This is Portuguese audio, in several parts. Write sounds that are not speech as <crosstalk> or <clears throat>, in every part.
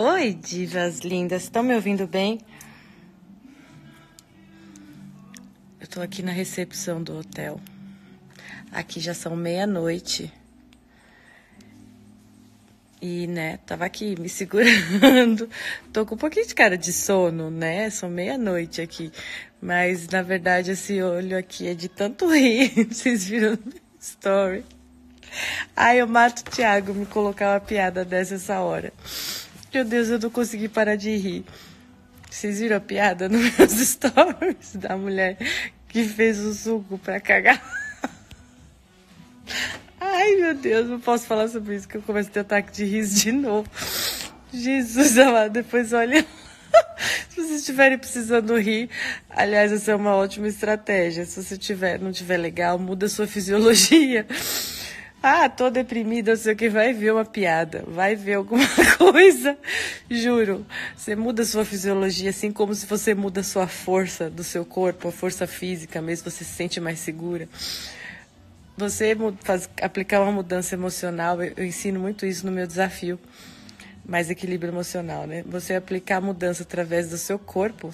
Oi, divas lindas, estão me ouvindo bem? Eu tô aqui na recepção do hotel. Aqui já são meia-noite. E, né, tava aqui me <laughs> segurando. Tô com um pouquinho de cara de sono, né? São meia-noite aqui. Mas, na verdade, esse olho aqui é de tanto <laughs> rir. Vocês viram no story. Ai, eu mato o Thiago me colocar uma piada dessa essa hora. Meu Deus, eu não consegui parar de rir. Vocês viram a piada nos <laughs> meus stories da mulher que fez o suco pra cagar? Ai, meu Deus, não posso falar sobre isso, que eu começo a ter ataque de riso de novo. Jesus amado, depois olha. <laughs> Se vocês estiverem precisando rir, aliás, essa é uma ótima estratégia. Se você tiver, não tiver legal, muda a sua fisiologia. Ah, tô deprimida, sei o que, vai ver uma piada, vai ver alguma <laughs> coisa, juro. Você muda sua fisiologia, assim como se você muda a sua força do seu corpo, a força física mesmo, você se sente mais segura. Você faz, aplicar uma mudança emocional, eu, eu ensino muito isso no meu desafio, mais equilíbrio emocional, né? Você aplicar a mudança através do seu corpo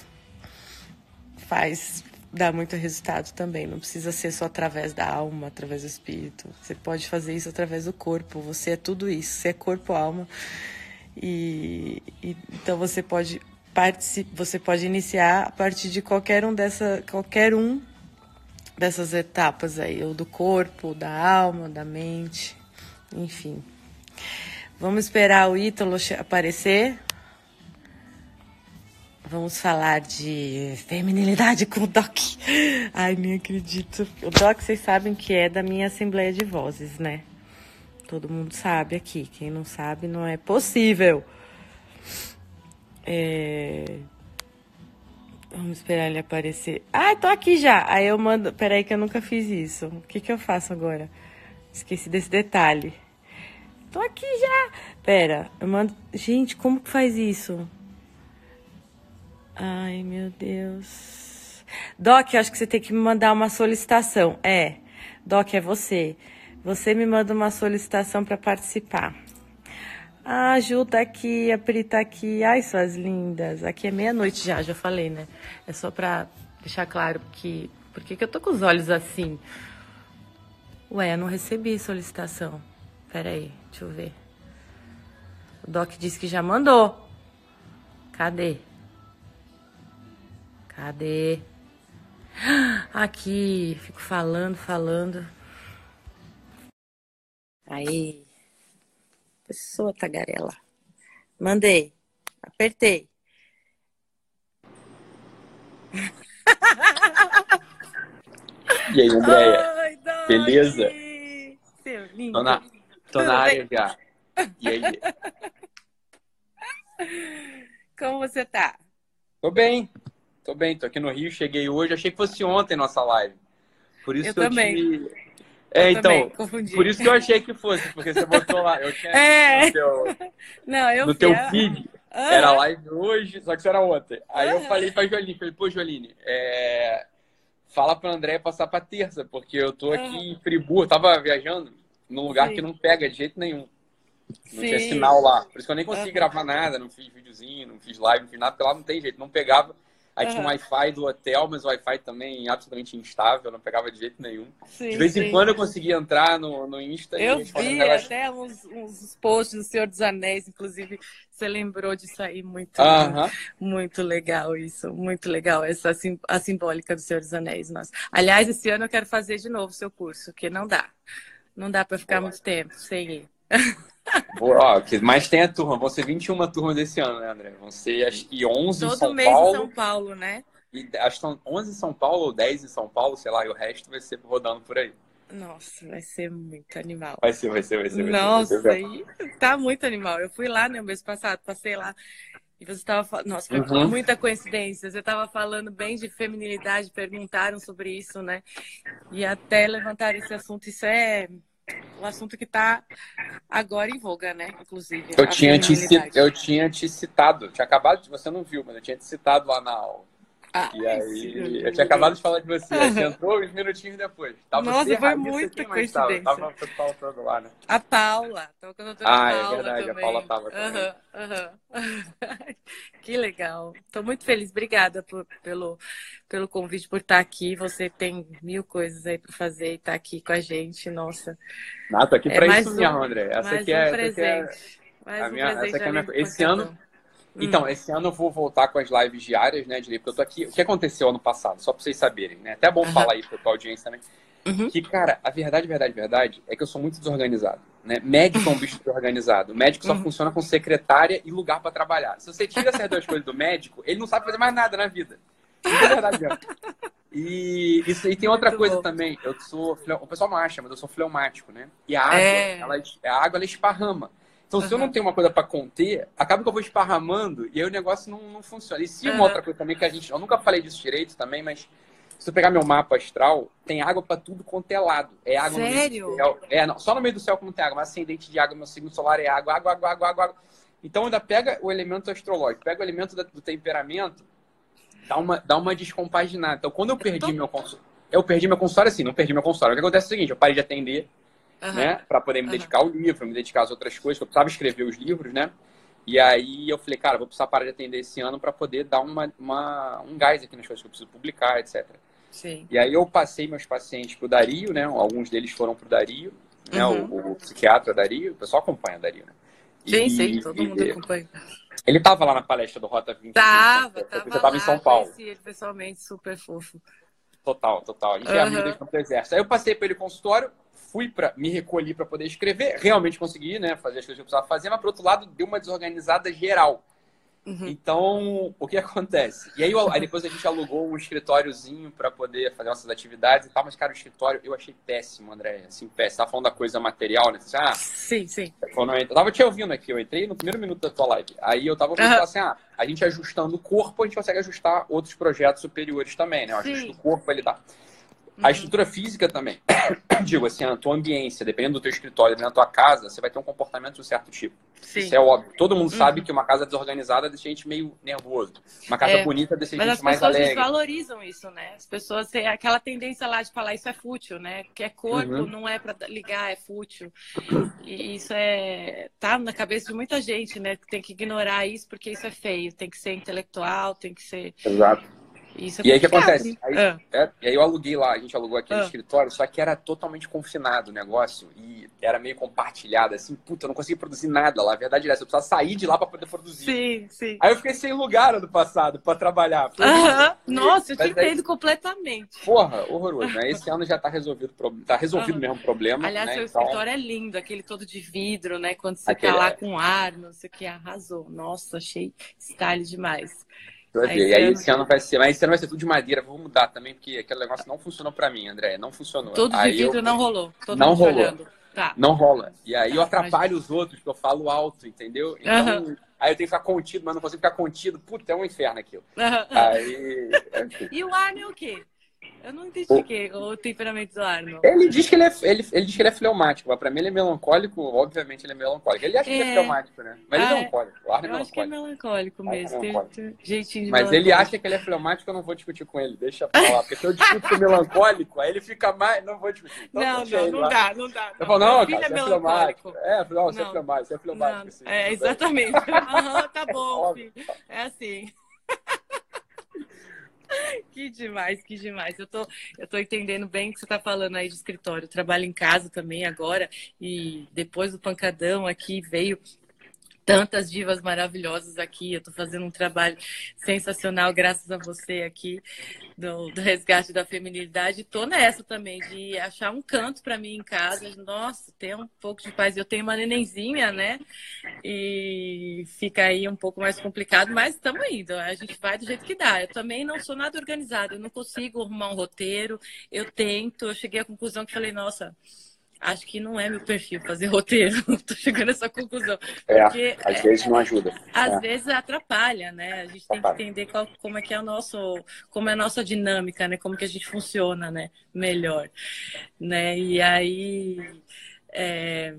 faz dá muito resultado também. Não precisa ser só através da alma, através do espírito. Você pode fazer isso através do corpo. Você é tudo isso. Você é corpo, alma. E, e então você pode você pode iniciar a partir de qualquer um dessa qualquer um dessas etapas aí, ou do corpo, da alma, da mente, enfim. Vamos esperar o Ítalo aparecer. Vamos falar de feminilidade com o Doc. Ai, nem acredito. O Doc, vocês sabem que é da minha Assembleia de Vozes, né? Todo mundo sabe aqui. Quem não sabe, não é possível. É... Vamos esperar ele aparecer. Ah, tô aqui já. Aí eu mando. Peraí, que eu nunca fiz isso. O que, que eu faço agora? Esqueci desse detalhe. Tô aqui já. Pera, eu mando. Gente, como que faz isso? Ai, meu Deus. Doc, acho que você tem que me mandar uma solicitação. É, Doc, é você. Você me manda uma solicitação para participar. Ah, Ju tá aqui, a Pri tá aqui. Ai, suas lindas. Aqui é meia-noite já, já falei, né? É só pra deixar claro que. Por que, que eu tô com os olhos assim? Ué, eu não recebi solicitação. Pera aí, deixa eu ver. O Doc disse que já mandou. Cadê? Cadê? Aqui, fico falando, falando. Aí. Pessoa tagarela. Mandei. Apertei. E aí, Andréia? Beleza? Seu lindo. Tô na, tô na área já. E aí? <laughs> Como você tá? Tô bem. Tô bem, tô aqui no Rio, cheguei hoje. Achei que fosse ontem nossa live. Por isso Eu que também. eu te. É, Eu então. Por isso que eu achei que fosse, porque você botou lá. Eu tinha <laughs> É. no teu, Não, eu no teu a- feed. Aham. Era live hoje, só que isso era ontem. Aí eu Aham. falei pra Joaline, falei, pô, Joaline, é... fala pra André passar pra terça, porque eu tô aqui Aham. em Friburgo, tava viajando num lugar Sim. que não pega de jeito nenhum. Não tinha Sim. sinal lá. Por isso que eu nem consegui gravar nada, não fiz videozinho, não fiz live, não fiz nada, porque lá não tem jeito, não pegava. Aí tinha um. Wi-Fi do hotel, mas o Wi-Fi também absolutamente instável, não pegava de jeito nenhum. Sim, de vez sim. em quando eu conseguia entrar no, no Insta Eu vi até uns, uns posts do Senhor dos Anéis, inclusive você lembrou disso aí, muito, Aham. muito legal isso, muito legal, essa sim- a simbólica do Senhor dos Anéis. Nossa. Aliás, esse ano eu quero fazer de novo o seu curso, porque não dá, não dá para ficar muito tempo sem ir. Ó, que mais tem a turma. Vão ser 21 turmas esse ano, né, André? Vão ser acho que 11 em Todo São mês Paulo. em São Paulo, né? E acho que são 11 em São Paulo ou 10 em São Paulo, sei lá, e o resto vai ser rodando por aí. Nossa, vai ser muito animal. Vai ser, vai ser, vai ser. vai ser, Nossa, vai ser. tá muito animal. Eu fui lá no mês passado, passei lá. E você estava falando. Nossa, foi Uhum. muita coincidência. Você estava falando bem de feminilidade, perguntaram sobre isso, né? E até levantaram esse assunto. Isso é um assunto que está agora em voga, né? Inclusive. Eu tinha, te, eu tinha te citado, tinha acabado de. Você não viu, mas eu tinha te citado lá na aula. Ah, e aí, eu tinha acabado de falar de você, você <laughs> entrou uns minutinhos depois. Tava Nossa, foi muita coincidência. Tava, tava o Paulo todo lá, né? A Paula, tava com a doutora ah, Paula é verdade, também. a Paula tava também. Uhum, uhum. <laughs> que legal. Tô muito feliz, obrigada por, pelo, pelo convite, por estar aqui. Você tem mil coisas aí para fazer e estar tá aqui com a gente, nossa. Nada, tô aqui é para isso um, mesmo, André. Essa mais aqui um é, presente. Essa aqui é, mais a um minha, presente essa aqui é a minha... Esse ano... então, hum. esse ano eu vou voltar com as lives diárias, né, Dilei? Porque eu tô aqui. O que aconteceu ano passado? Só pra vocês saberem, né? Até é bom uhum. falar aí pra tua audiência também. Uhum. Que, cara, a verdade, verdade, verdade é que eu sou muito desorganizado. Né? Médico é um bicho desorganizado. O médico só uhum. funciona com secretária e lugar para trabalhar. Se você tira essas duas coisas do médico, ele não sabe fazer mais nada na vida. Isso é verdade. E, isso, e tem outra muito coisa bom. também. Eu sou. O pessoal não acha, mas eu sou fleumático, né? E a água, é. ela, a água ela esparrama. Então, uhum. se eu não tenho uma coisa para conter, acaba que eu vou esparramando e aí o negócio não, não funciona. E se uhum. uma outra coisa também que a gente. Eu nunca falei disso direito também, mas se eu pegar meu mapa astral, tem água para tudo quanto é lado. É água Sério? no meio do céu. É, não, só no meio do céu que não tem água, mas ascendente de água, meu signo solar é água, água, água, água, água. água. Então ainda pega o elemento astrológico, pega o elemento do temperamento, dá uma, dá uma descompaginada. Então, quando eu perdi meu consultório, eu perdi meu consultório assim, não perdi meu consultório. O que acontece é o seguinte, eu parei de atender, uhum. né? Para poder me dedicar ao livro, me dedicar às outras coisas, eu precisava escrever os livros, né? E aí eu falei, cara, vou precisar parar de atender esse ano para poder dar uma, uma, um gás aqui nas coisas que eu preciso publicar, etc. Sim. E aí eu passei meus pacientes para o Dario, né? Alguns deles foram para o Dario, né? Uhum. O, o, psiquiatra Dario, o pessoal acompanha o Dario, né? Sim, e, sim, todo e, mundo acompanha. Ele estava lá na palestra do Rota 20. Tava, eu, tava. Eu estava em São Paulo. Conheci ele pessoalmente, super fofo. Total, total. A gente uhum. é amigo desde o exército. Aí eu passei para ele consultório, fui para me recolhi para poder escrever, realmente consegui, né, fazer as coisas que eu precisava fazer, mas por outro lado deu uma desorganizada geral. Uhum. Então, o que <laughs> acontece? E aí, aí, depois a gente alugou um escritóriozinho para poder fazer nossas atividades e tal, mas, cara, o escritório eu achei péssimo, André. Assim, péssimo. Você tá falando da coisa material, né? Você, ah, sim, sim. Eu tava te ouvindo aqui, eu entrei no primeiro minuto da tua live. Aí eu tava ouvindo uhum. assim, ah, a gente ajustando o corpo, a gente consegue ajustar outros projetos superiores também, né? O ajuste do corpo, ele dá. A estrutura física também. <coughs> Digo assim, a tua ambiência, dependendo do teu escritório, dentro da tua casa, você vai ter um comportamento de um certo tipo. Sim. Isso é óbvio. Todo mundo uhum. sabe que uma casa desorganizada deixa a gente meio nervoso. Uma casa é, bonita deixa a gente mais alegre. Mas as pessoas valorizam isso, né? As pessoas têm aquela tendência lá de falar isso é fútil, né? Que é corpo, uhum. não é para ligar, é fútil. E isso é tá na cabeça de muita gente, né? Que tem que ignorar isso porque isso é feio. Tem que ser intelectual, tem que ser... Exato. Isso é e aí o que acontece? Aí, ah. é, e aí eu aluguei lá, a gente alugou aquele ah. escritório, só que era totalmente confinado o negócio e era meio compartilhado, assim, puta, eu não conseguia produzir nada lá. A verdade é essa, eu precisava sair de lá para poder produzir. Sim, sim. Aí eu fiquei sem lugar ano passado para trabalhar. -huh. Nossa, eu te entendo aí, completamente. Porra, horroroso, né? Esse ano já tá resolvido, tá resolvido mesmo o problema. Aliás, né? seu então... escritório é lindo, aquele todo de vidro, né? Quando você aquele... tá lá com ar, não sei o que, arrasou. Nossa, achei style demais. Aí, e aí esse ano vai ser, mas esse ano vai ser tudo de madeira, vou mudar também, porque aquele negócio não funcionou para mim, André, não funcionou. Todo aí de vidro eu... não rolou. Todo não rolou. Tá. Não rola. E aí tá, eu atrapalho imagina. os outros, porque eu falo alto, entendeu? Então, aí eu tenho que ficar contido, mas não consigo ficar contido. Puta, é um inferno aquilo. Aí. e o ar é o quê? Eu não identifiquei o, o temperamento do Arno. Ele diz que ele é, ele, ele diz que ele é fleumático, mas pra mim ele é melancólico, obviamente ele é melancólico. Ele acha é... que ele é fleumático, né? Mas ah, ele é melancólico. O Arno é melancólico. acho que é melancólico mesmo. É melancólico. Tem, jeitinho de Mas ele acha que ele é fleumático, eu não vou discutir com ele. Deixa pra lá. Porque se eu discuto com melancólico, aí ele fica mais. Não vou discutir. Então, não, não, não dá, não dá. Eu falo, não, cara, você é fleumático. É, não, você é fleumático, você é fleumático. É, exatamente. <laughs> Aham, tá bom, filho. É assim. <laughs> que demais, que demais. Eu tô, eu tô entendendo bem o que você tá falando aí de escritório. Eu trabalho em casa também agora e depois do pancadão aqui veio tantas divas maravilhosas aqui. Eu estou fazendo um trabalho sensacional, graças a você aqui, do, do resgate da feminilidade. Estou nessa também, de achar um canto para mim em casa. Nossa, ter um pouco de paz. Eu tenho uma nenenzinha, né? E fica aí um pouco mais complicado, mas estamos indo. A gente vai do jeito que dá. Eu também não sou nada organizada, eu não consigo arrumar um roteiro. Eu tento, eu cheguei à conclusão que falei, nossa acho que não é meu perfil fazer roteiro. <laughs> Tô chegando a essa conclusão. É, porque, às é, vezes não ajuda. Às é. vezes atrapalha, né? A gente tem que entender qual, como é que é o nosso, como é a nossa dinâmica, né? Como que a gente funciona, né? Melhor, né? E aí, é,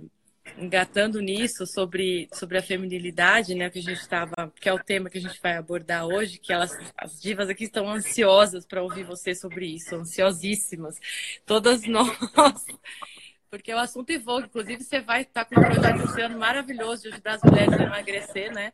engatando nisso sobre, sobre a feminilidade, né, que a gente estava, que é o tema que a gente vai abordar hoje, que elas, as divas aqui estão ansiosas para ouvir você sobre isso, ansiosíssimas, todas <laughs> nós, porque o assunto evolui. Inclusive, você vai estar com um projeto esse ano maravilhoso de ajudar as mulheres a emagrecer, né?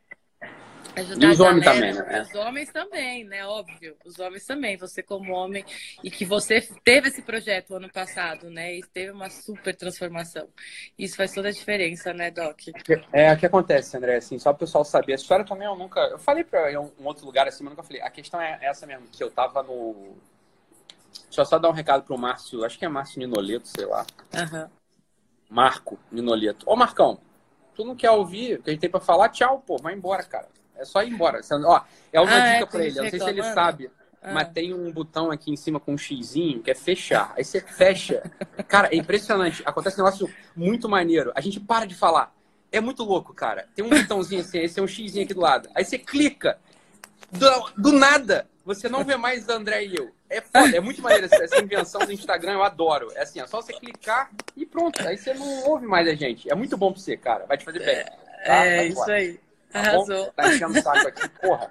Ajudar e os homens também, né? Os homens também, né? Óbvio. Os homens também. Você como homem e que você teve esse projeto ano passado, né? E teve uma super transformação. Isso faz toda a diferença, né, Doc? É, o que acontece, André, assim, só o pessoal saber. A história também eu nunca... Eu falei pra um, um outro lugar assim, mas nunca falei. A questão é essa mesmo, que eu tava no... Deixa eu só dar um recado pro Márcio, acho que é Márcio Ninoleto, sei lá. Uhum. Marco Ninoleto. Ô, Marcão, tu não quer ouvir o que a gente tem pra falar? Tchau, pô, vai embora, cara. É só ir embora. Você, ó, é uma ah, dica é, para ele. Eu não sei se ele sabe. Ah. Mas tem um botão aqui em cima com um xizinho que é fechar. Aí você fecha. Cara, é impressionante. Acontece um negócio muito maneiro. A gente para de falar. É muito louco, cara. Tem um botãozinho assim, esse é um xizinho aqui do lado. Aí você clica. Do, do nada, você não vê mais André e eu. É foda, é muito maneiro essa, invenção do Instagram, eu adoro. É assim, é só você clicar e pronto. Aí você não ouve mais a gente. É muito bom pra você, cara. Vai te fazer bem. Tá? É, isso aí. Tá Arrasou. Tá enchendo o saco aqui, porra.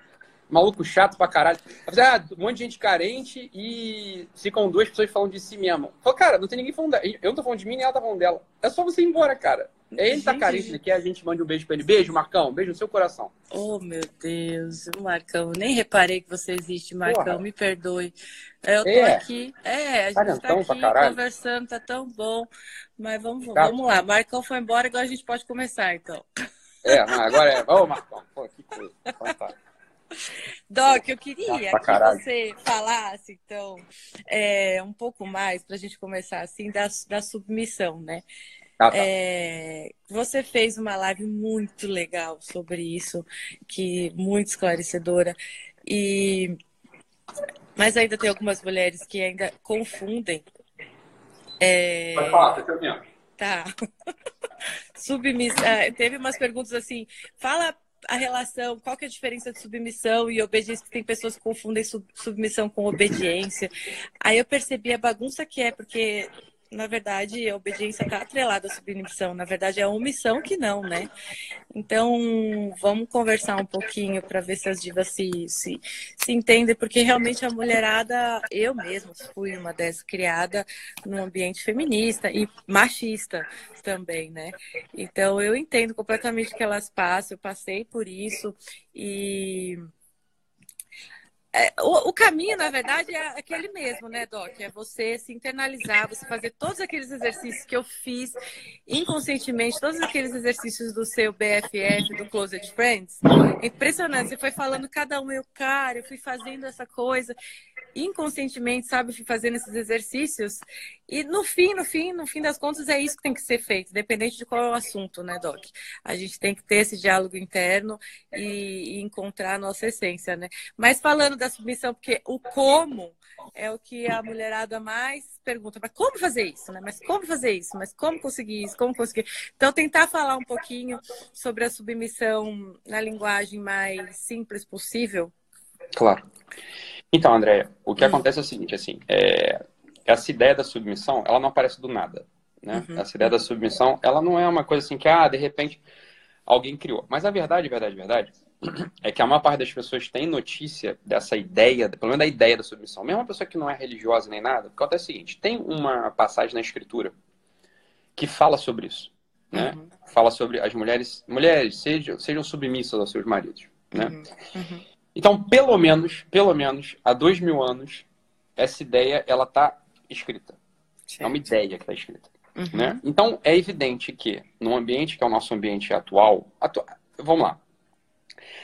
Maluco chato pra caralho. Ah, um monte de gente carente e ficam duas pessoas falando de si mesmo. Falei, cara, não tem ninguém falando dela. Eu não tô falando de mim, nem ela tá falando dela. É só você ir embora, cara. É ele tá carente, ele quer a gente mande um beijo pra ele. Beijo, Marcão. Beijo no seu coração. Oh, meu Deus. Marcão, nem reparei que você existe, Marcão. Porra. Me perdoe. Eu tô é. aqui. É, a gente tá, tá aqui conversando, tá tão bom. Mas vamos, vamos lá. Marcão foi embora, agora a gente pode começar, então. É, agora é. Ô, Marcão, pô, que coisa. Doc, eu queria que você falasse, então, é, um pouco mais, para a gente começar assim, da, da submissão, né? Ah, tá. é, você fez uma live muito legal sobre isso, que muito esclarecedora. E mas ainda tem algumas mulheres que ainda confundem. É... Pode falar, tá Tá. <laughs> Submissão. Ah, teve umas perguntas assim. Fala a relação, qual que é a diferença de submissão e obediência, que tem pessoas que confundem submissão com obediência. Aí eu percebi a bagunça que é, porque na verdade, a obediência está atrelada à submissão. Na verdade, é a omissão que não, né? Então, vamos conversar um pouquinho para ver se as divas se, se, se entendem, porque realmente a mulherada, eu mesma fui uma dessas criada num ambiente feminista e machista também, né? Então, eu entendo completamente o que elas passam, eu passei por isso e é, o, o, caminho, na verdade, é aquele mesmo, né, Doc? É você se internalizar, você fazer todos aqueles exercícios que eu fiz inconscientemente, todos aqueles exercícios do seu BFF, do Closet Friends. É impressionante, você foi falando cada um, eu, cara, eu fui fazendo essa coisa inconscientemente, sabe, fazendo esses exercícios. E no fim, no fim, no fim das contas, é isso que tem que ser feito, independente de qual é o assunto, né, Doc? A gente tem que ter esse diálogo interno e, e encontrar a nossa essência, né? Mas falando da submissão, porque o como é o que a mulherada mais pergunta, mas como fazer isso, né? Mas como fazer isso? Mas como conseguir isso? Como conseguir? Então, tentar falar um pouquinho sobre a submissão na linguagem mais simples possível. Claro. Então, André, o que hum. acontece é o seguinte, assim, é, essa ideia da submissão, ela não aparece do nada, né? Uhum. Essa ideia da submissão, ela não é uma coisa assim que, ah, de repente, alguém criou. Mas a verdade, verdade, verdade, <clears throat> é que a maior parte das pessoas tem notícia dessa ideia, pelo menos da ideia da submissão. Mesmo uma pessoa que não é religiosa nem nada, porque acontece o seguinte, tem uma passagem na escritura que fala sobre isso, né? Uhum. Fala sobre as mulheres, mulheres, sejam, sejam submissas aos seus maridos, né? Uhum. uhum. Então, pelo menos, pelo menos, há dois mil anos, essa ideia ela está escrita. Certo. É uma ideia que está escrita. Uhum. Né? Então, é evidente que, no ambiente que é o nosso ambiente atual, atu... vamos lá.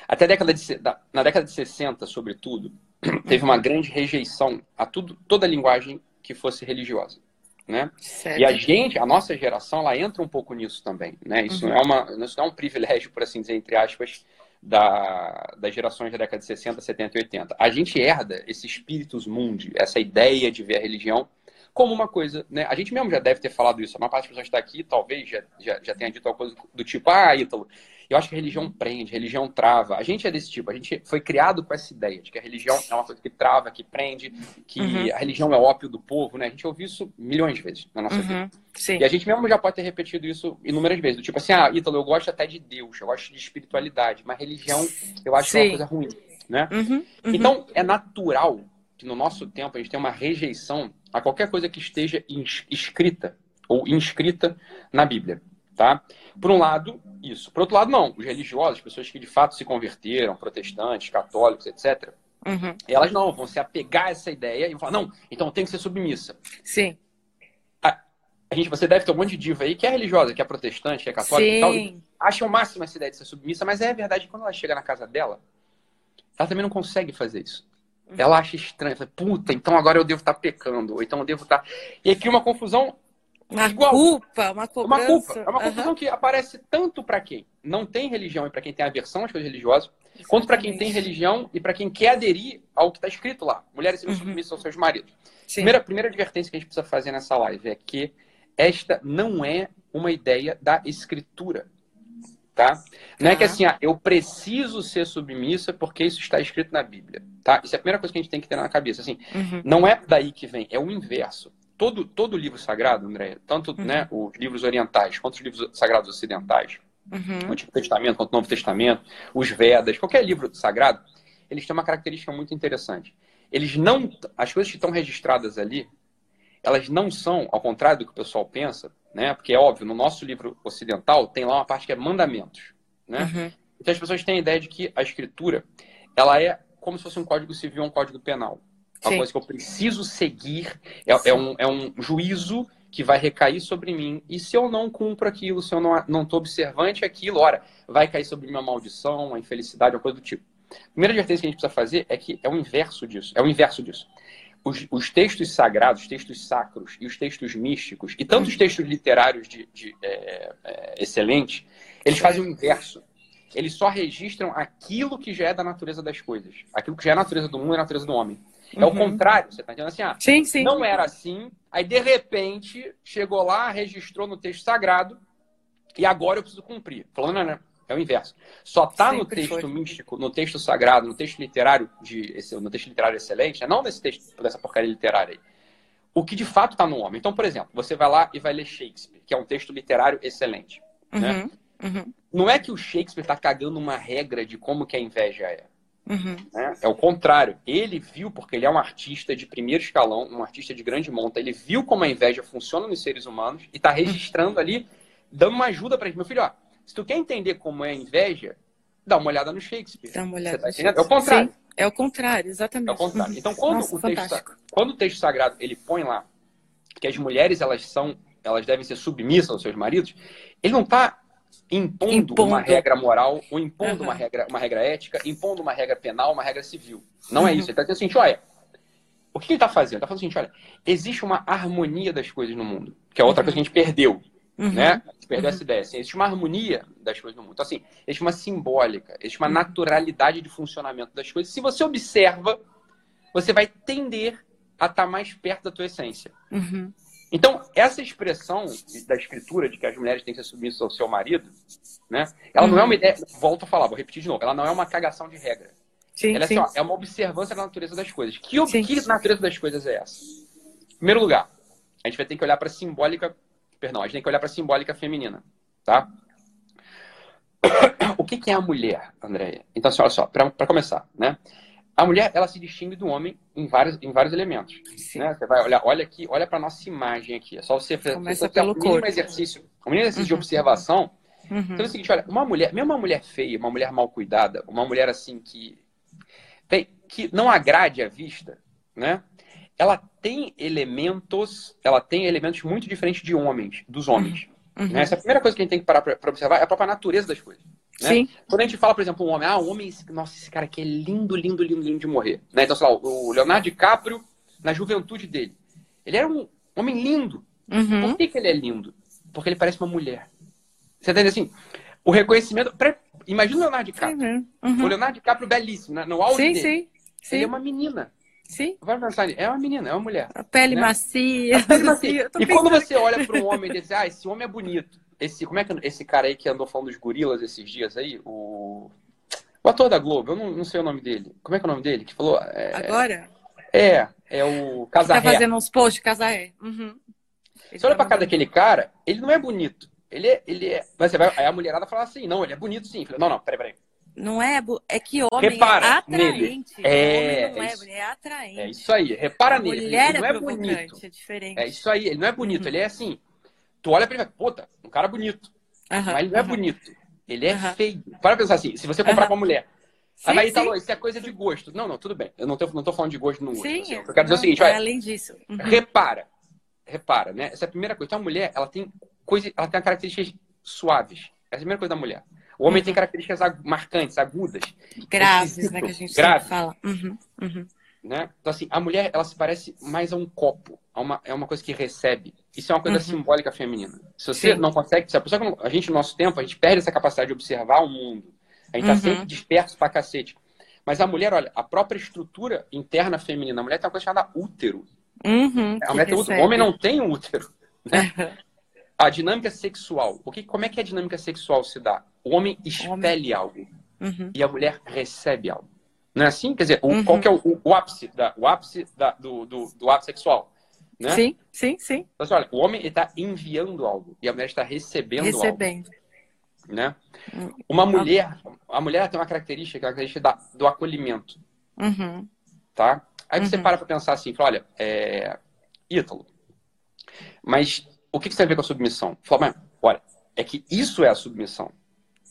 Até década de, na década de 60, sobretudo, <clears throat> teve uma grande rejeição a tudo, toda a linguagem que fosse religiosa. Né? E a gente, a nossa geração, ela entra um pouco nisso também. Né? Isso, uhum. não é uma, isso não é um privilégio, por assim dizer, entre aspas, da, das gerações da década de 60, 70 e 80. A gente herda esse espíritus mundi, essa ideia de ver a religião como uma coisa, né? A gente mesmo já deve ter falado isso. A maior parte das pessoas está aqui talvez já, já, já tenha dito alguma coisa do tipo, ah, Ítalo, Eu acho que a religião prende, a religião trava. A gente é desse tipo, a gente foi criado com essa ideia de que a religião é uma coisa que trava, que prende, que uhum. a religião é ópio do povo, né? A gente ouviu isso milhões de vezes na nossa uhum. vida. Sim. E a gente mesmo já pode ter repetido isso inúmeras vezes. Do tipo assim, ah, Ítalo, eu gosto até de Deus, eu gosto de espiritualidade, mas religião eu acho que é uma coisa ruim, né? Uhum. uhum. Então, é natural que no nosso tempo a gente tem uma rejeição a qualquer coisa que esteja escrita ou inscrita na Bíblia. Tá? Por um lado, isso. Por outro lado, não. Os religiosos, pessoas que de fato se converteram, protestantes, católicos, etc., uhum. elas não vão se apegar a essa ideia e vão falar, não, então tem que ser submissa. Sim. A, a gente, você deve ter um monte de diva aí que é religiosa, que é protestante, que é católica Sim. e tal. E acha o máximo essa ideia de ser submissa, mas é verdade que quando ela chega na casa dela, ela também não consegue fazer isso. Uhum. Ela acha estranho, fala, puta, então agora eu devo estar pecando, ou então eu devo estar. E aí cria uma confusão uma igual. culpa, uma cobrança. Uma culpa. É uma confusão uhum. que aparece tanto para quem não tem religião e para quem tem aversão às coisas religiosas, Exatamente. quanto para quem tem religião e para quem quer aderir ao que está escrito lá. Mulheres sejam uhum. submissas aos seus maridos. Primeira, primeira advertência que a gente precisa fazer nessa live é que esta não é uma ideia da escritura. Tá? Não é que tá. assim, ah, eu preciso ser submissa porque isso está escrito na Bíblia. Tá? Isso é a primeira coisa que a gente tem que ter na cabeça. Assim, uhum. Não é daí que vem, é o inverso todo, todo livro sagrado, André, tanto uhum. né, os livros orientais quanto os livros sagrados ocidentais, uhum. o Antigo Testamento quanto o Novo Testamento, os Vedas, qualquer livro sagrado, eles têm uma característica muito interessante. Eles não, as coisas que estão registradas ali, elas não são, ao contrário do que o pessoal pensa, né? Porque é óbvio, no nosso livro ocidental tem lá uma parte que é mandamentos, né? Uhum. Então as pessoas têm a ideia de que a escritura, ela é como se fosse um código civil, um código penal uma Sim. coisa que eu preciso seguir, é, é, um, é um juízo que vai recair sobre mim. E se eu não cumpro aquilo, se eu não estou não observante aquilo, ora, vai cair sobre mim uma maldição, uma infelicidade, uma coisa do tipo. A primeira advertência que a gente precisa fazer é que é o inverso disso. É o inverso disso. Os, os textos sagrados, os textos sacros e os textos místicos, e tanto os textos literários de, de é, é, excelentes, eles fazem o inverso. Eles só registram aquilo que já é da natureza das coisas. Aquilo que já é a natureza do mundo e a natureza do homem. É o uhum. contrário, você está entendendo assim? Ah, sim, sim. Não era assim, aí de repente chegou lá, registrou no texto sagrado e agora eu preciso cumprir. Falando, né? É o inverso. Só está no texto foi. místico, no texto sagrado, no texto literário, de, no texto literário excelente, né? não nesse texto, dessa porcaria literária aí. O que de fato está no homem. Então, por exemplo, você vai lá e vai ler Shakespeare, que é um texto literário excelente. Né? Uhum, né? uhum. Não é que o Shakespeare está cagando uma regra de como que a inveja é. Uhum. Né? É o contrário. Ele viu, porque ele é um artista de primeiro escalão, um artista de grande monta, ele viu como a inveja funciona nos seres humanos e está registrando ali, dando uma ajuda para gente. Meu filho, ó, se tu quer entender como é a inveja, dá uma olhada no Shakespeare. Dá uma olhada tá É o contrário. Sim, é o contrário, exatamente. É o contrário. Então, quando, Nossa, o, texto, quando o texto sagrado ele põe lá que as mulheres elas são, elas devem ser submissas aos seus maridos, ele não está impondo, impondo, uma regra moral, ou impondo uhum. uma, regra, uma regra ética, impondo uma regra penal, uma regra civil. Não uhum. é isso. Ele está dizendo assim, olha, o que ele está fazendo? Ele está falando assim, olha, existe uma harmonia das coisas no mundo, que é outra uhum. coisa que a gente perdeu. Uhum. Né? A gente perdeu essa ideia. Assim, existe uma harmonia das coisas no mundo. Então, assim, existe uma simbólica, existe uma uhum. naturalidade de funcionamento das coisas. Se você observa, você vai tender a estar tá mais perto da tua essência. Uhum. Então, essa expressão da escritura de que as mulheres têm que ser submissas ao seu marido, né? Ela uhum. não é uma uhum. ideia. Volto a falar, vou repetir de novo. Ela não é uma cagação de regra. Sim, ela é, sim. Assim, ó, é uma observância da natureza das coisas. Que, que natureza das coisas é essa? Em primeiro lugar, a gente vai ter que olhar para a simbólica. Perdão, a gente tem que olhar para a simbólica feminina. Tá? <coughs> O que, que é a mulher, Andréia? Então, assim, olha só, para começar, né? A mulher, ela se distingue do homem em vários, em vários elementos. Né? Você vai olhar, olha aqui, olha para nossa imagem aqui. É só você fazer um mínimo exercício, um mínimo exercício uhum. de observação. Uhum. Então é o seguinte, olha, uma mulher, mesmo uma mulher feia, uma mulher mal cuidada, uma mulher assim que tem, que não agrade a vista, né? Ela tem elementos, ela tem elementos muito diferentes de homens, dos homens. Uhum. Né? Essa é a primeira coisa que a gente tem que parar para observar, é a própria natureza das coisas. Né? Sim. Quando a gente fala, por exemplo, um homem, ah, um homem, nossa, esse cara aqui é lindo, lindo, lindo, lindo de morrer. Né? Então, sei lá, o Leonardo DiCaprio, na juventude dele, ele era um homem lindo. Uhum. Por que, que ele é lindo? Porque ele parece uma mulher. Você entende assim? O reconhecimento. Imagina o Leonardo DiCaprio. Uhum. Uhum. O Leonardo DiCaprio belíssimo, né? no auge sim, dele. Sim, sim. Ele é uma menina. Sim. Vai pensar, é uma menina, é uma mulher. A pele né? macia. A pele <laughs> macia. e quando você olha para um homem e diz, ah, esse homem é bonito. Esse, como é que esse cara aí que andou falando dos gorilas esses dias aí, o, o ator da Globo, eu não, não sei o nome dele. Como é que é o nome dele? Que falou. É... Agora? É, é o Casarré. Tá fazendo uns posts, Casarré. Uhum. Você olha pra cara daquele cara, ele não é bonito. Ele é. Ele é... Mas você vai, aí a mulherada fala assim, não, ele é bonito sim. Não, não, peraí, peraí. Não é, é que homem Repara é atraente. Nele. É, homem não é, é, isso. é atraente. É isso aí. Repara a nele. Mulher ele não é, é bonito. É diferente. É isso aí. Ele não é bonito. Uhum. Ele é assim. Tu olha pra ele e fala, puta, um cara bonito. Uhum, mas ele não é uhum. bonito. Ele é feio. Para pensar assim, se você comprar Uhum. pra mulher. Sim, aí falou, isso é coisa de gosto. Não, não, tudo bem. Eu não tô, não tô falando de gosto no gosto. Sim, assim. Eu quero dizer o seguinte, não, é olha, além disso. Uhum. repara. Repara, né? Essa é a primeira coisa. Então, a mulher, ela tem coisa, ela tem características suaves. Essa é a primeira coisa da mulher. O homem Uhum. tem características ag- marcantes, agudas. Graves, né, que a gente Grave. sempre fala. Uhum, uhum. Né? Então, assim, a mulher, ela se parece mais a um copo. A uma, é uma coisa que recebe. Isso é uma coisa Uhum. simbólica feminina. Se você Sim. não consegue... Se a pessoa, a gente, no nosso tempo, a gente perde essa capacidade de observar o mundo. A gente tá Uhum. sempre disperso pra cacete. Mas a mulher, olha, a própria estrutura interna feminina, a mulher tem uma coisa chamada útero. Uhum, A mulher tem útero. O homem não tem útero. Uhum. A dinâmica sexual. O que, como é que a dinâmica sexual se dá? O homem expele algo Uhum. e a mulher recebe algo. Não é assim? Quer dizer, o, Uhum. qual que é o, o- o ápice, da, o ápice da- do, do, do ato sexual? Né? Sim, sim, sim. Então, assim, olha, o homem está enviando algo e a mulher está recebendo, Recebendo. algo. Né? Hum. Uma mulher, a mulher tem uma característica, que é a característica da- do acolhimento. Uhum. Tá? Aí você Uhum. para para pensar assim, fala, olha, é... Ítalo, mas o que, que você tem a ver com a submissão? Fala, mas, olha, é que isso é a submissão.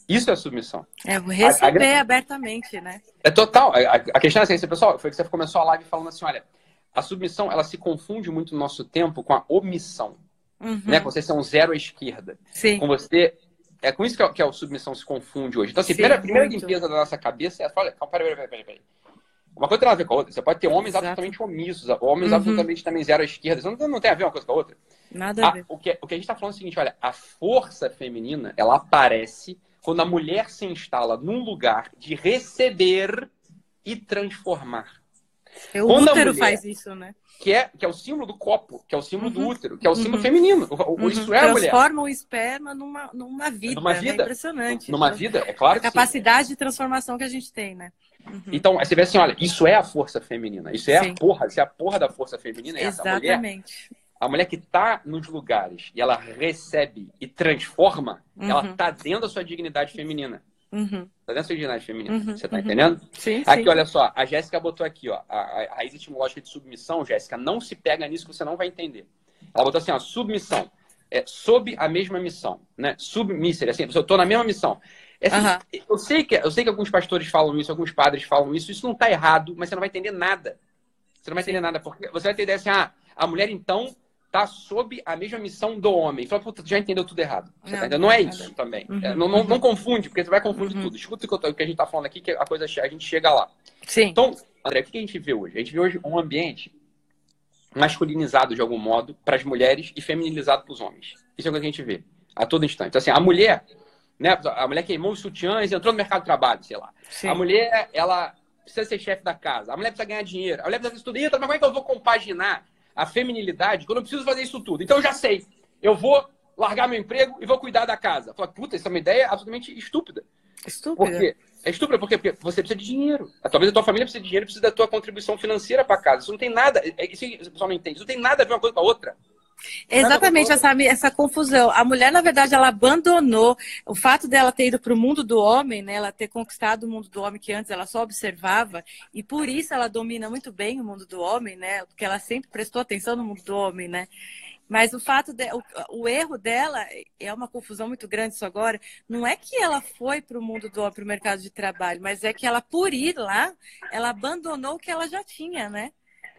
Isso é submissão. É receber a- a- abertamente, né? É total. A, a questão é assim, pessoal, foi que você começou a live falando assim, olha, a submissão, ela se confunde muito no nosso tempo com a omissão, Uhum. né? Com você ser um zero à esquerda. Sim. Com você... É com isso que a, que a submissão se confunde hoje. Então, assim, Sim, primeira, primeira muito. limpeza da nossa cabeça é, olha, calma, peraí, peraí, peraí, peraí. Uma coisa tem a ver com a outra. Você pode ter homens Exato. absolutamente omissos, homens Uhum. absolutamente também zero à esquerda. Isso não, não tem a ver uma coisa com a outra. Nada a A- ver. o, que, o que a gente está falando é o seguinte, olha, a força feminina, ela aparece quando a mulher se instala num lugar de receber e transformar. O Quando útero mulher- faz isso, né? Que é, que é o símbolo do copo, que é o símbolo do Uhum. útero, que é o símbolo Uhum. feminino. O- o- Isso Uhum. é a mulher. Transforma o esperma numa, numa vida. Numa né? vida. Impressionante. Numa Então, vida, é claro A que sim. capacidade de transformação que a gente tem, né? Uhum. Então, você vê assim, olha, isso é a força feminina. Isso é Sim. a porra. Se a porra da força feminina é essa. A mulher, Exatamente. A mulher que está nos lugares e ela recebe e transforma, Uhum. ela está dentro da sua dignidade feminina. Uhum. Tá dentro da sua dignidade feminina. Uhum, Você tá uhum. entendendo? Sim, Aqui, sim. olha só, a Jéssica botou aqui, ó, a, a- raiz etimológica de submissão, Jéssica, não se pega nisso que você não vai entender. Ela botou assim, ó, submissão, é sob a mesma missão, né? Submisser, assim, eu tô na mesma missão. É assim, eu, sei que, eu sei que alguns pastores falam isso, alguns padres falam isso, isso não tá errado, mas você não vai entender nada. Você não vai entender nada, porque você vai ter ideia assim, ah, a mulher então tá sob a mesma missão do homem. Fala, puta, já entendeu tudo errado. Não, tá? Não é isso também. Uhum, É, não, não, uhum. não confunde, porque você vai confundir Uhum. tudo. Escuta o que, a gente tá falando aqui, que a coisa a gente chega lá. Sim. Então, André, o que a gente vê hoje? A gente vê hoje um ambiente masculinizado de algum modo para as mulheres e feminilizado para os homens. Isso é o que a gente vê a todo instante. Então, assim, a mulher, né, a mulher queimou os sutiãs e entrou no mercado de trabalho, sei lá. sim. A mulher, ela precisa ser chefe da casa. A mulher precisa ganhar dinheiro. A mulher precisa estudar. Mas como é que eu vou compaginar a feminilidade quando eu preciso fazer isso tudo? Então eu já sei. Eu vou largar meu emprego e vou cuidar da casa. Fala, puta, isso é uma ideia absolutamente estúpida. Estúpida. Por quê? É estúpida porque, porque você precisa de dinheiro. Talvez a tua família precise de dinheiro, precisa da tua contribuição financeira para casa. Isso não tem nada. é- Isso o pessoal não entende. Isso não tem nada a ver uma coisa com a outra. Exatamente essa, essa confusão. A mulher, na verdade, ela abandonou o fato dela ter ido para o mundo do homem, né? Ela ter conquistado o mundo do homem que antes ela só observava, e por isso ela domina muito bem o mundo do homem, né? Porque ela sempre prestou atenção no mundo do homem, né? Mas o fato de, o, o erro dela é uma confusão muito grande isso agora. Não é que ela foi para o mundo do homem, para o mercado de trabalho, mas é que ela, por ir lá, ela abandonou o que ela já tinha, né?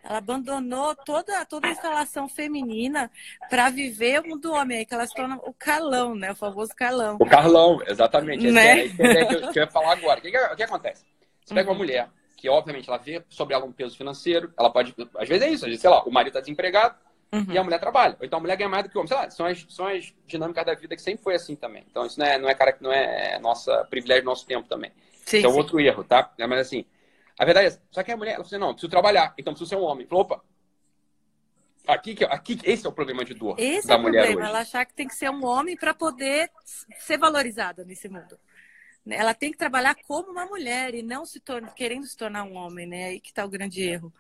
Ela abandonou toda, toda a instalação feminina para viver o mundo do homem, aí que ela se torna o calão, né? O famoso calão. O Carlão, exatamente. Né? é a ideia que eu, que eu ia falar agora. O que, que- o que acontece? Você pega uma Uhum. mulher que, obviamente, ela vê sobre ela um peso financeiro, ela pode. Às vezes é isso, às vezes, sei lá, o marido está desempregado Uhum. e a mulher trabalha. Ou então a mulher ganha mais do que o homem. Sei lá, são as, são as dinâmicas da vida que sempre foi assim também. Então isso não é, não é, cara, não é nossa privilégio do nosso tempo também. Sim, Isso é sim. outro erro, tá? É, Mas assim, a verdade é. Só que a mulher, ela falou assim, não, preciso trabalhar, então preciso ser um homem. Falou, opa. Aqui, aqui, esse é o problema de dor esse da é o mulher problema, hoje. ela achar que tem que ser um homem para poder ser valorizada nesse mundo. Ela tem que trabalhar como uma mulher e não se torna, querendo se tornar um homem, né? Aí que tá o grande erro.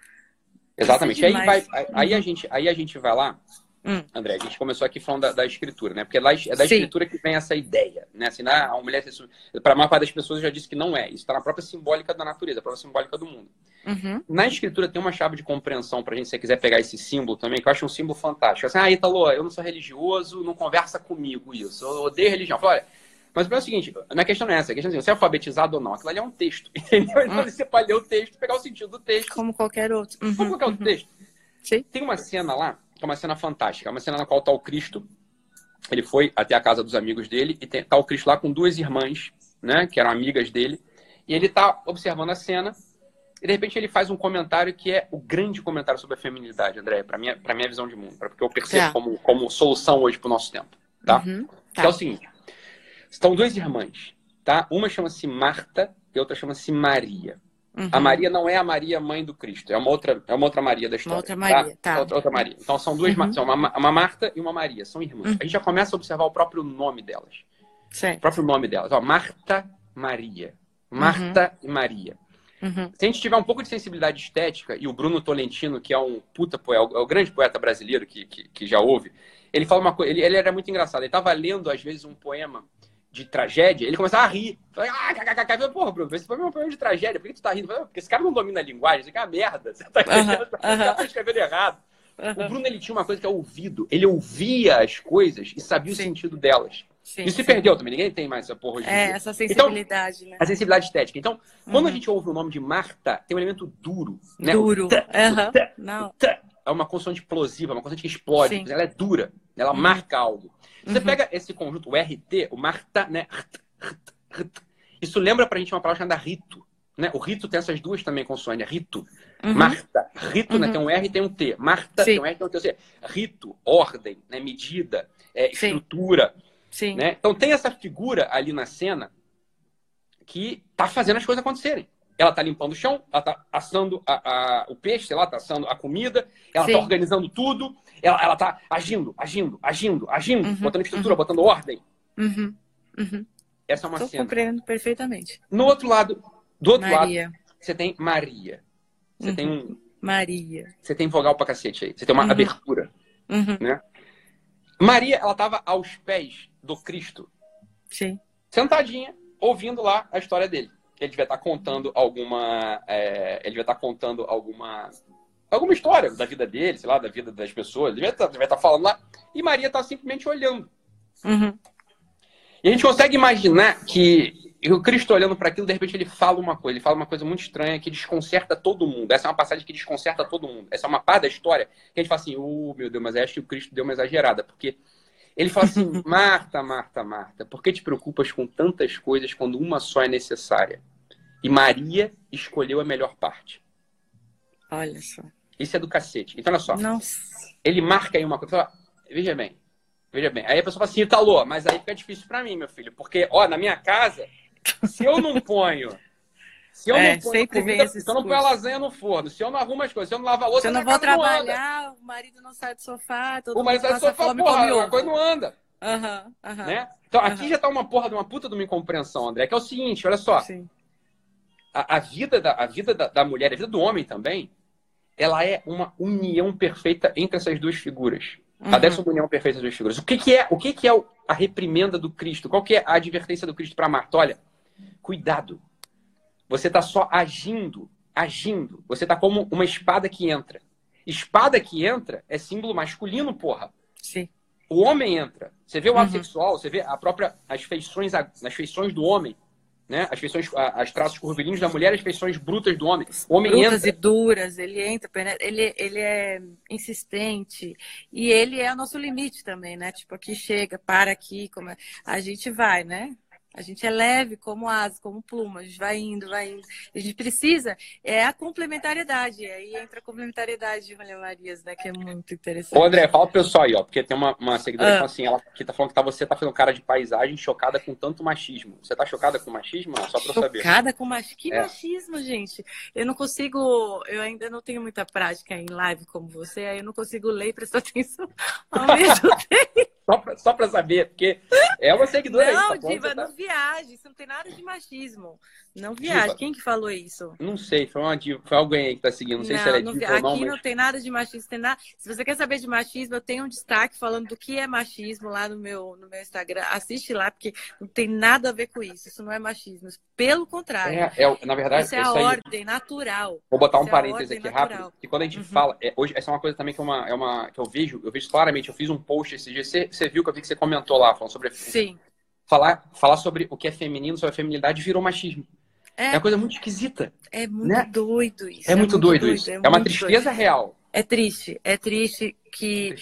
Exatamente. é Aí, vai, aí, a Uhum. gente, aí a gente vai lá, Hum. André, a gente começou aqui falando da, da escritura, né? Porque lá é da Sim. escritura que vem essa ideia, né? Assim, ah, a mulher... Para a maior parte das pessoas, eu já disse que não é. Isso está na própria simbólica da natureza, a própria simbólica do mundo. Uhum. Na escritura tem uma chave de compreensão pra gente, se você quiser pegar esse símbolo também, que eu acho um símbolo fantástico. Assim, ah, Italo, eu não sou religioso, não conversa comigo isso. Eu odeio religião. Eu falo, olha, mas o problema é o seguinte, a questão não é essa, a questão é assim, você é alfabetizado ou não, aquilo ali é um texto, <laughs> entendeu? Então Hum. você pode ler o texto, pegar o sentido do texto, Como qualquer outro. Uhum. como qualquer outro texto. Sim. Tem uma cena lá, que é uma cena fantástica, é uma cena na qual tá o Cristo, ele foi até a casa dos amigos dele, e tem, tá o Cristo lá com duas irmãs, né, que eram amigas dele, e ele tá observando a cena, e de repente ele faz um comentário que é o grande comentário sobre a feminilidade, André, para minha, pra minha visão de mundo, para porque eu percebo Tá. como, como solução hoje pro nosso tempo, tá? Uhum. Que é o seguinte, estão duas irmãs, tá? Uma chama-se Marta e a outra chama-se Maria. Uhum. A Maria não é a Maria mãe do Cristo, é uma outra, é uma outra Maria da história. outra Maria, tá. Outra, outra Maria. Então são duas, Uhum. são uma, uma Marta e uma Maria, são irmãs. Uhum. A gente já começa a observar o próprio nome delas. O Certo. próprio nome delas. Ó, Marta, Maria. Marta e Maria. Uhum. Se a gente tiver um pouco de sensibilidade estética, e o Bruno Tolentino, que é um puta poeta, é o grande poeta brasileiro que, que, que já houve, ele fala uma coisa, ele, ele era muito engraçado. Ele estava lendo, às vezes, um poema de tragédia, ele começava a rir. Falei, ah, kkk. Porra, Bruno, esse é um poema de tragédia, por que tu tá rindo? "Ah, porque esse cara não domina a linguagem, isso aqui é uma merda. Você tá, aham. tá escrevendo errado. O Uhum. Bruno, ele tinha uma coisa que é ouvido. Ele ouvia as coisas e sabia o Sim. sentido delas. Sim, Isso se sim. perdeu também, ninguém tem mais essa porra hoje É, essa sensibilidade, né? A sensibilidade estética. Então, quando Uhum. a gente ouve o nome de Marta, tem um elemento duro. Né? Duro. O o t- Não. É uma consoante explosiva, uma consoante que explode. Ela é dura, ela Uhum. marca algo. Você Uhum. pega esse conjunto, o RT, o Marta, né? Isso lembra pra gente uma palavra chamada rito. Né? O rito tem essas duas também consoantes, é rito. Uhum. Marta, rito, né? Uhum. Tem um R e tem um T. Marta Sim. tem um R e tem um T. Ou seja, rito, ordem, né? medida, é, estrutura. Sim. Né? Então tem essa figura ali na cena que tá fazendo as coisas acontecerem. Ela tá limpando o chão, ela tá assando a- a- o peixe, sei lá, tá assando a comida, ela Sim. tá organizando tudo, ela, ela tá agindo, agindo, agindo, agindo, Uhum, botando estrutura, botando ordem. Uhum. Uhum. Essa é uma Tô cena. compreendendo perfeitamente. No outro lado, do outro lado, Maria. você tem Maria. Você Uhum. tem um, Maria. você tem vogal pra cacete aí. Você tem uma Uhum. abertura. Uhum. Maria, ela tava aos pés do Cristo, Sim. sentadinha, ouvindo lá a história dele. Ele devia estar contando alguma. é, ele devia estar contando alguma. Alguma história da vida dele, sei lá, da vida das pessoas. Ele devia estar, devia estar falando lá. E Maria está simplesmente olhando. Uhum. E a gente consegue imaginar que o Cristo olhando para aquilo, de repente ele fala uma coisa. Ele fala uma coisa muito estranha que desconcerta todo mundo. Essa é uma passagem que desconcerta todo mundo. Essa é uma parte da história que a gente fala assim: oh, meu Deus, mas acho que o Cristo deu uma exagerada. Porque ele fala assim: <laughs> Marta, Marta, Marta, por que te preocupas com tantas coisas quando uma só é necessária? E Maria escolheu a melhor parte. Olha só. Isso é do cacete. Então, olha só. Nossa. Ele marca aí uma coisa. Fala, veja bem. Veja bem. Aí a pessoa fala assim, Italô, mas aí fica difícil pra mim, meu filho. Porque, ó, na minha casa, se eu não ponho. Se eu É, não ponho sempre vem comida, esse se eu não ponho a lasanha no forno, se eu não arrumo as coisas, se eu não lavo a louça, Se eu não vou trabalhar, o marido não sai do sofá, todo O marido sai do sofá, fome porra, come a ovo. coisa não anda. Aham, aham. Né? Então, aqui já tá uma porra de uma puta de uma incompreensão, André, que é o seguinte, olha só. Sim. a, a vida, da, a vida da, da mulher, a vida do homem também, ela é uma união perfeita entre essas duas figuras. Uhum. A dessa união perfeita das duas figuras. O que, que é, o que, que é a reprimenda do Cristo? Qual que é a advertência do Cristo para Marta? Olha, cuidado. Você está só agindo, agindo. Você está como uma espada que entra. Espada que entra é símbolo masculino, porra. Sim. O homem entra. Você vê o ato Uhum. sexual, você vê a própria as feições, as feições do homem, né? As feições, as traços curvilíneos da mulher, as feições brutas do homem. O homem Brutas entra. e duras, ele entra, ele, ele é insistente e ele é o nosso limite também, né? Tipo, aqui chega, para aqui, como é- a gente vai, né? A gente é leve como asa, como pluma, a gente vai indo, vai indo. A gente precisa, é a complementariedade. E aí entra a complementariedade de Maria Marias, né? Que é muito interessante. Ô, André, fala pro pessoal aí, ó, porque tem uma, uma seguidora ah. que fala assim, ela que tá falando que tá, você tá fazendo cara de paisagem chocada com tanto machismo. Você tá chocada com machismo? Só pra chocada saber. Chocada com machismo? Que é. machismo, gente? Eu não consigo, eu ainda não tenho muita prática em live como você, aí eu não consigo ler e prestar <laughs> atenção ao mesmo <laughs> tempo. Só pra saber, porque é uma seguidora não, aí. Tá Diva, tá... não viaje, isso não tem nada de machismo. Não viaje. Diva, Quem que falou isso? Não sei, foi, uma diva, foi alguém aí que tá seguindo. Não sei não, se ela é diva não, não. Aqui mas... não tem nada de machismo. Tem nada... Se você quer saber de machismo, eu tenho um destaque falando do que é machismo lá no meu, no meu Instagram. Assiste lá, porque não tem nada a ver com isso. Isso não é machismo. Pelo contrário. É, é na verdade, isso é a ordem natural. Vou botar um é parênteses aqui natural. rápido. Que quando a gente uhum. fala. É, hoje, essa é uma coisa também que, é uma, é uma, que eu vejo, eu vejo claramente. Eu fiz um post esse dia. Você, você viu que eu vi que você comentou lá, falando sobre. Sim. Falar, falar sobre o que é feminino, sobre a feminilidade, virou machismo. É, é uma coisa muito esquisita. É muito né? doido isso. É, é muito, muito doido, doido, isso. É, é uma tristeza doido. real. É triste, é triste que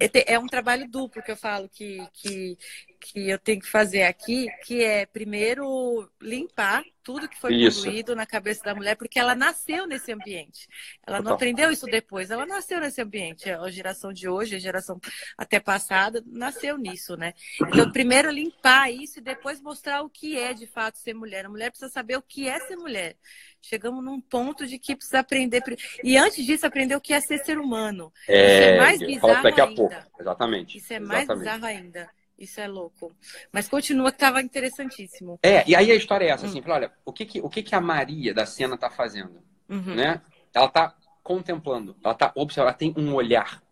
é, é, é, um trabalho duplo que eu falo que, que, que eu tenho que fazer aqui, que é primeiro limpar tudo que foi isso. na cabeça da mulher, porque ela nasceu nesse ambiente. Ela Total. não aprendeu isso depois, ela nasceu nesse ambiente. A geração de hoje, a geração até passada, nasceu nisso, né? Então, primeiro limpar isso e depois mostrar o que é de fato ser mulher. A mulher precisa saber o que é ser mulher. Chegamos num ponto de que precisa aprender. E antes disso, aprender o que é ser ser humano. É, é mais bizarro daqui a ainda. Pouco. Exatamente. Isso é mais Exatamente. bizarro ainda. Isso é louco. Mas continua que estava interessantíssimo. É, e aí a história é essa, assim, hum. olha, o que que, o que que a Maria da cena está fazendo? Uhum. Né? Ela está contemplando, ela está observando, ela tem um olhar.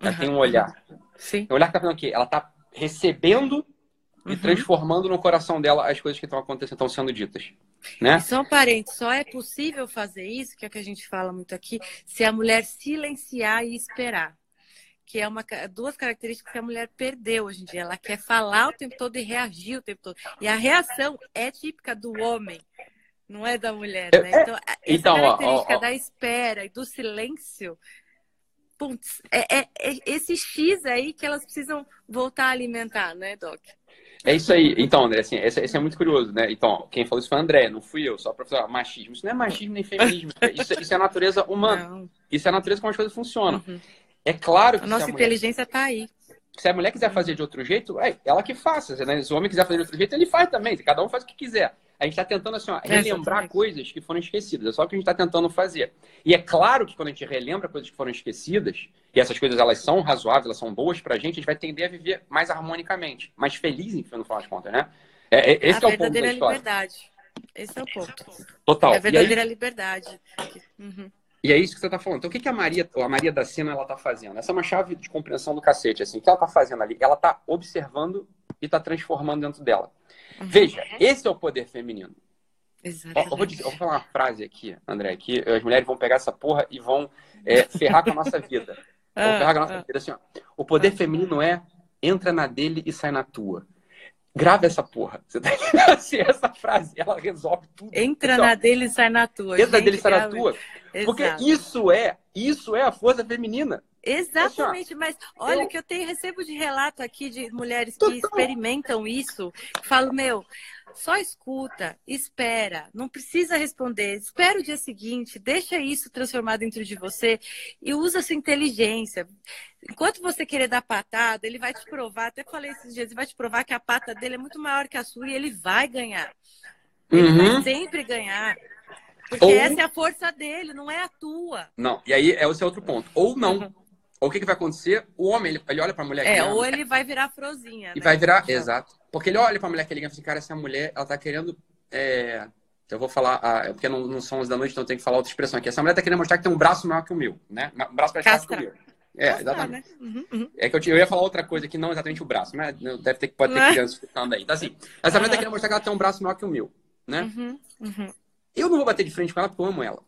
Ela uhum. tem um olhar. Sim. O olhar está fazendo o quê? Ela está recebendo e uhum. transformando no coração dela as coisas que estão acontecendo, estão sendo ditas. Né? Só um parente, só é possível fazer isso, que é o que a gente fala muito aqui, se a mulher silenciar e esperar que é uma duas características que a mulher perdeu hoje em dia. Ela quer falar o tempo todo e reagir o tempo todo. E a reação é típica do homem, não é da mulher, né? É, então, essa então, característica ó, ó, ó. da espera e do silêncio, putz, é, é, é, esse X aí que elas precisam voltar a alimentar, né, Doc? É isso aí. Então, André, assim, esse, esse, é muito curioso, né? Então, quem falou isso foi o André, não fui eu, só para falar machismo. Isso não é machismo nem feminismo. Isso, isso é a natureza humana. Não. Isso é a natureza como as coisas funcionam. Uhum. É claro que. A nossa a inteligência está aí. Se a mulher quiser fazer de outro jeito, é ela que faça. Né? Se o homem quiser fazer de outro jeito, ele faz também. Cada um faz o que quiser. A gente está tentando assim, ó, relembrar coisas que foram esquecidas. É só o que a gente está tentando fazer. E é claro que quando a gente relembra coisas que foram esquecidas, e essas coisas elas são razoáveis, elas são boas pra gente, a gente vai tender a viver mais harmonicamente, mais feliz, enfim, no final das contas, né? É, é, esse a é o ponto da história. liberdade. Esse é o ponto. Total. É a verdadeira aí... liberdade. Uhum. E é isso que você está falando. Então, o que, que a Maria, a Maria da Sena, ela está fazendo? Essa é uma chave de compreensão do cacete, assim. O que ela está fazendo ali? Ela está observando e está transformando dentro dela. Uhum. Veja, esse é o poder feminino. Exatamente. Eu vou, dizer, eu vou falar uma frase aqui, André, que as mulheres vão pegar essa porra e vão é, ferrar com a nossa vida. <laughs> Vão ferrar com a nossa ah, vida. Assim, ó, o poder ah. feminino é entra na dele e sai na tua. Grava essa porra. Você tá <laughs> assim, essa frase, ela resolve tudo. Entra na dele e sai na tua. Entra na dele e sai na tua. Porque isso é, isso é a força feminina. Exatamente, assim, mas olha eu... que eu tenho, recebo de relato aqui de mulheres que experimentam isso, falo, meu, só escuta, espera, não precisa responder, espera o dia seguinte, deixa isso transformar dentro de você e usa sua inteligência. Enquanto você querer dar patada, ele vai te provar, até falei esses dias, ele vai te provar que a pata dele é muito maior que a sua e ele vai ganhar. Ele uhum. vai sempre ganhar. Porque Ou... essa é a força dele, não é a tua. Não, e aí é o seu outro ponto. Ou não. Ou o que, que vai acontecer? O homem, ele, ele olha pra mulher É, ou ele vai virar frozinha. E né? vai virar, exato. Porque ele olha pra mulher que liga e fala assim, cara, essa mulher, ela tá querendo. É... Eu vou falar, ah, porque não, não são 11 da noite, então eu tenho que falar outra expressão aqui. Essa mulher tá querendo mostrar que tem um braço maior que o meu, né? Um braço mais forte que o meu. É, Castar, exatamente. Né? Uhum, uhum. É que eu, eu, ia falar outra coisa que não exatamente o braço, mas deve ter, pode ter é? criança escutando aí. Então, assim, essa mulher tá querendo mostrar que ela tem um braço maior que o meu, né? Uhum, uhum. Eu não vou bater de frente com ela porque eu amo ela.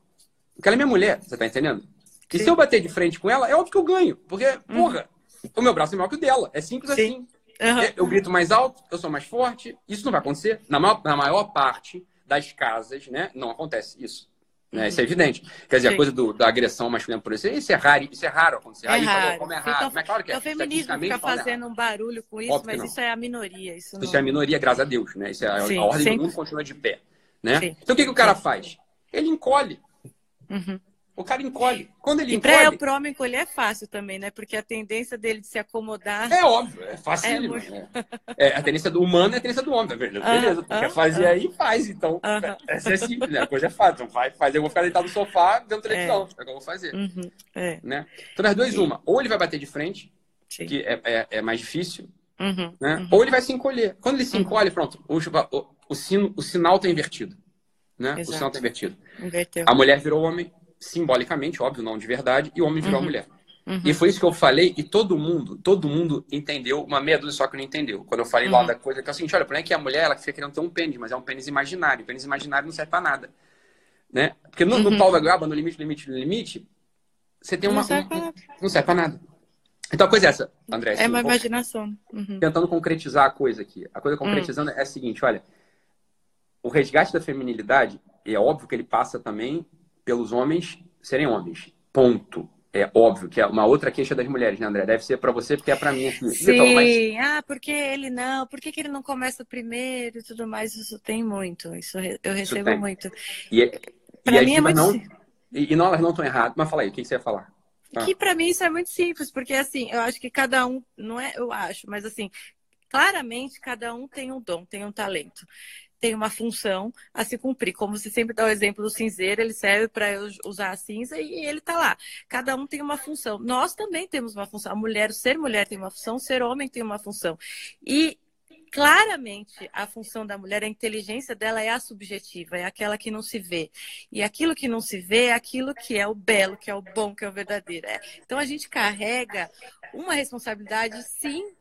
Porque ela é minha mulher, você tá entendendo? E se eu bater de frente com ela, é óbvio que eu ganho. Porque, uhum. porra, o meu braço é maior que o dela. É simples Sim. assim. Uhum. Eu grito mais alto, eu sou mais forte. Isso não vai acontecer. Na maior, na maior parte das casas, né? Não acontece isso. Né? Uhum. Isso é evidente. Quer dizer, Sim. a coisa do, da agressão masculina por isso, isso é raro, isso é raro acontecer. É Aí raro. como é raro. Então, mas claro que é. O feminismo fica fazendo um barulho com isso, Óbvio mas isso é a minoria. Isso, não... isso é a minoria, graças a Deus, né? Isso é Sim, a ordem sempre. do mundo continua de pé. Né? Então o que, que o cara faz? Ele encolhe. Uhum. O cara encolhe. Quando ele e encolhe. E para o homem encolher é fácil também, né? Porque a tendência dele de se acomodar. É óbvio, é fácil. É, muito... né? é, a tendência do humano é a tendência do homem, tá vendo? Beleza, tu quer fazer aí, faz. Então, essa é simples, né? A coisa é fácil. Então, vai fazer, eu vou ficar deitado no sofá televisão. É, é o que eu vou fazer. Uhum. É. Né? Então, das duas, uma. Ou ele vai bater de frente, Sim. que é, é, é, mais difícil, uhum. Né? Uhum. ou ele vai se encolher. Quando ele se uhum. encolhe, pronto, o, o, o, sino, o sinal está invertido. Né? O sinal está invertido. Inverteu. A mulher virou homem simbolicamente, óbvio, não de verdade, e o homem virou uhum. a mulher. Uhum. E foi isso que eu falei, e todo mundo, todo mundo entendeu, uma meia dúzia só que não entendeu. Quando eu falei uhum. lá da coisa, que é o seguinte, olha, o problema é que a mulher, ela fica querendo ter um pênis, mas é um pênis imaginário. O pênis imaginário não serve pra nada. Né? Porque no, no pau da goiaba, no limite, limite, no limite, você tem uma... Não serve nada. Não serve pra nada. Então a coisa é essa, André. Assim, é uma imaginação. Uhum. Tentando concretizar a coisa aqui. A coisa concretizando é a seguinte, olha, o resgate da feminilidade, é óbvio que ele passa também pelos homens serem homens. Ponto. É óbvio que é uma outra queixa das mulheres, né, André? Deve ser para você, porque é para mim. Assim. Sim, então, mas... ah, porque ele não, por que, que ele não começa primeiro e tudo mais? Isso tem muito, isso eu recebo isso muito. E, é, pra e mim é muito... não, e, e não, elas não estão erradas. Mas fala aí, o que, que você ia falar? Ah. Que para mim isso é muito simples, porque assim, eu acho que cada um, não é, eu acho, mas assim, claramente cada um tem um dom, tem um talento tem uma função a se cumprir. Como você sempre dá o exemplo do cinzeiro, ele serve para usar a cinza e ele está lá. Cada um tem uma função. Nós também temos uma função. A mulher, ser mulher tem uma função, ser homem tem uma função. E claramente a função da mulher, a inteligência dela é a subjetiva, é aquela que não se vê. E aquilo que não se vê é aquilo que é o belo, que é o bom, que é o verdadeiro. É. Então a gente carrega uma responsabilidade, sim,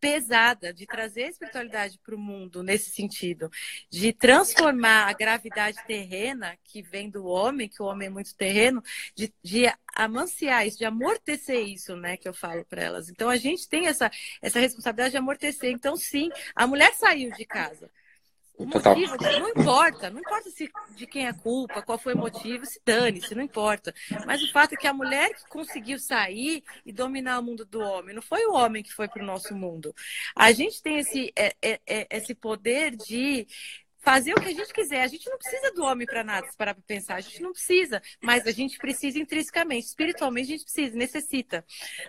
pesada de trazer a espiritualidade para o mundo nesse sentido, de transformar a gravidade terrena que vem do homem, que o homem é muito terreno, de, de amanciar isso, de amortecer isso, né, que eu falo para elas. Então a gente tem essa, essa responsabilidade de amortecer. Então sim, a mulher saiu de casa. O motivo não importa, não importa se de quem é a culpa, qual foi o motivo, se dane-se, não importa. Mas o fato é que a mulher que conseguiu sair e dominar o mundo do homem, não foi o homem que foi para o nosso mundo. A gente tem esse, é, é, é, esse poder de fazer o que a gente quiser. A gente não precisa do homem para nada, para pensar. A gente não precisa, mas a gente precisa intrinsecamente, espiritualmente a gente precisa, necessita,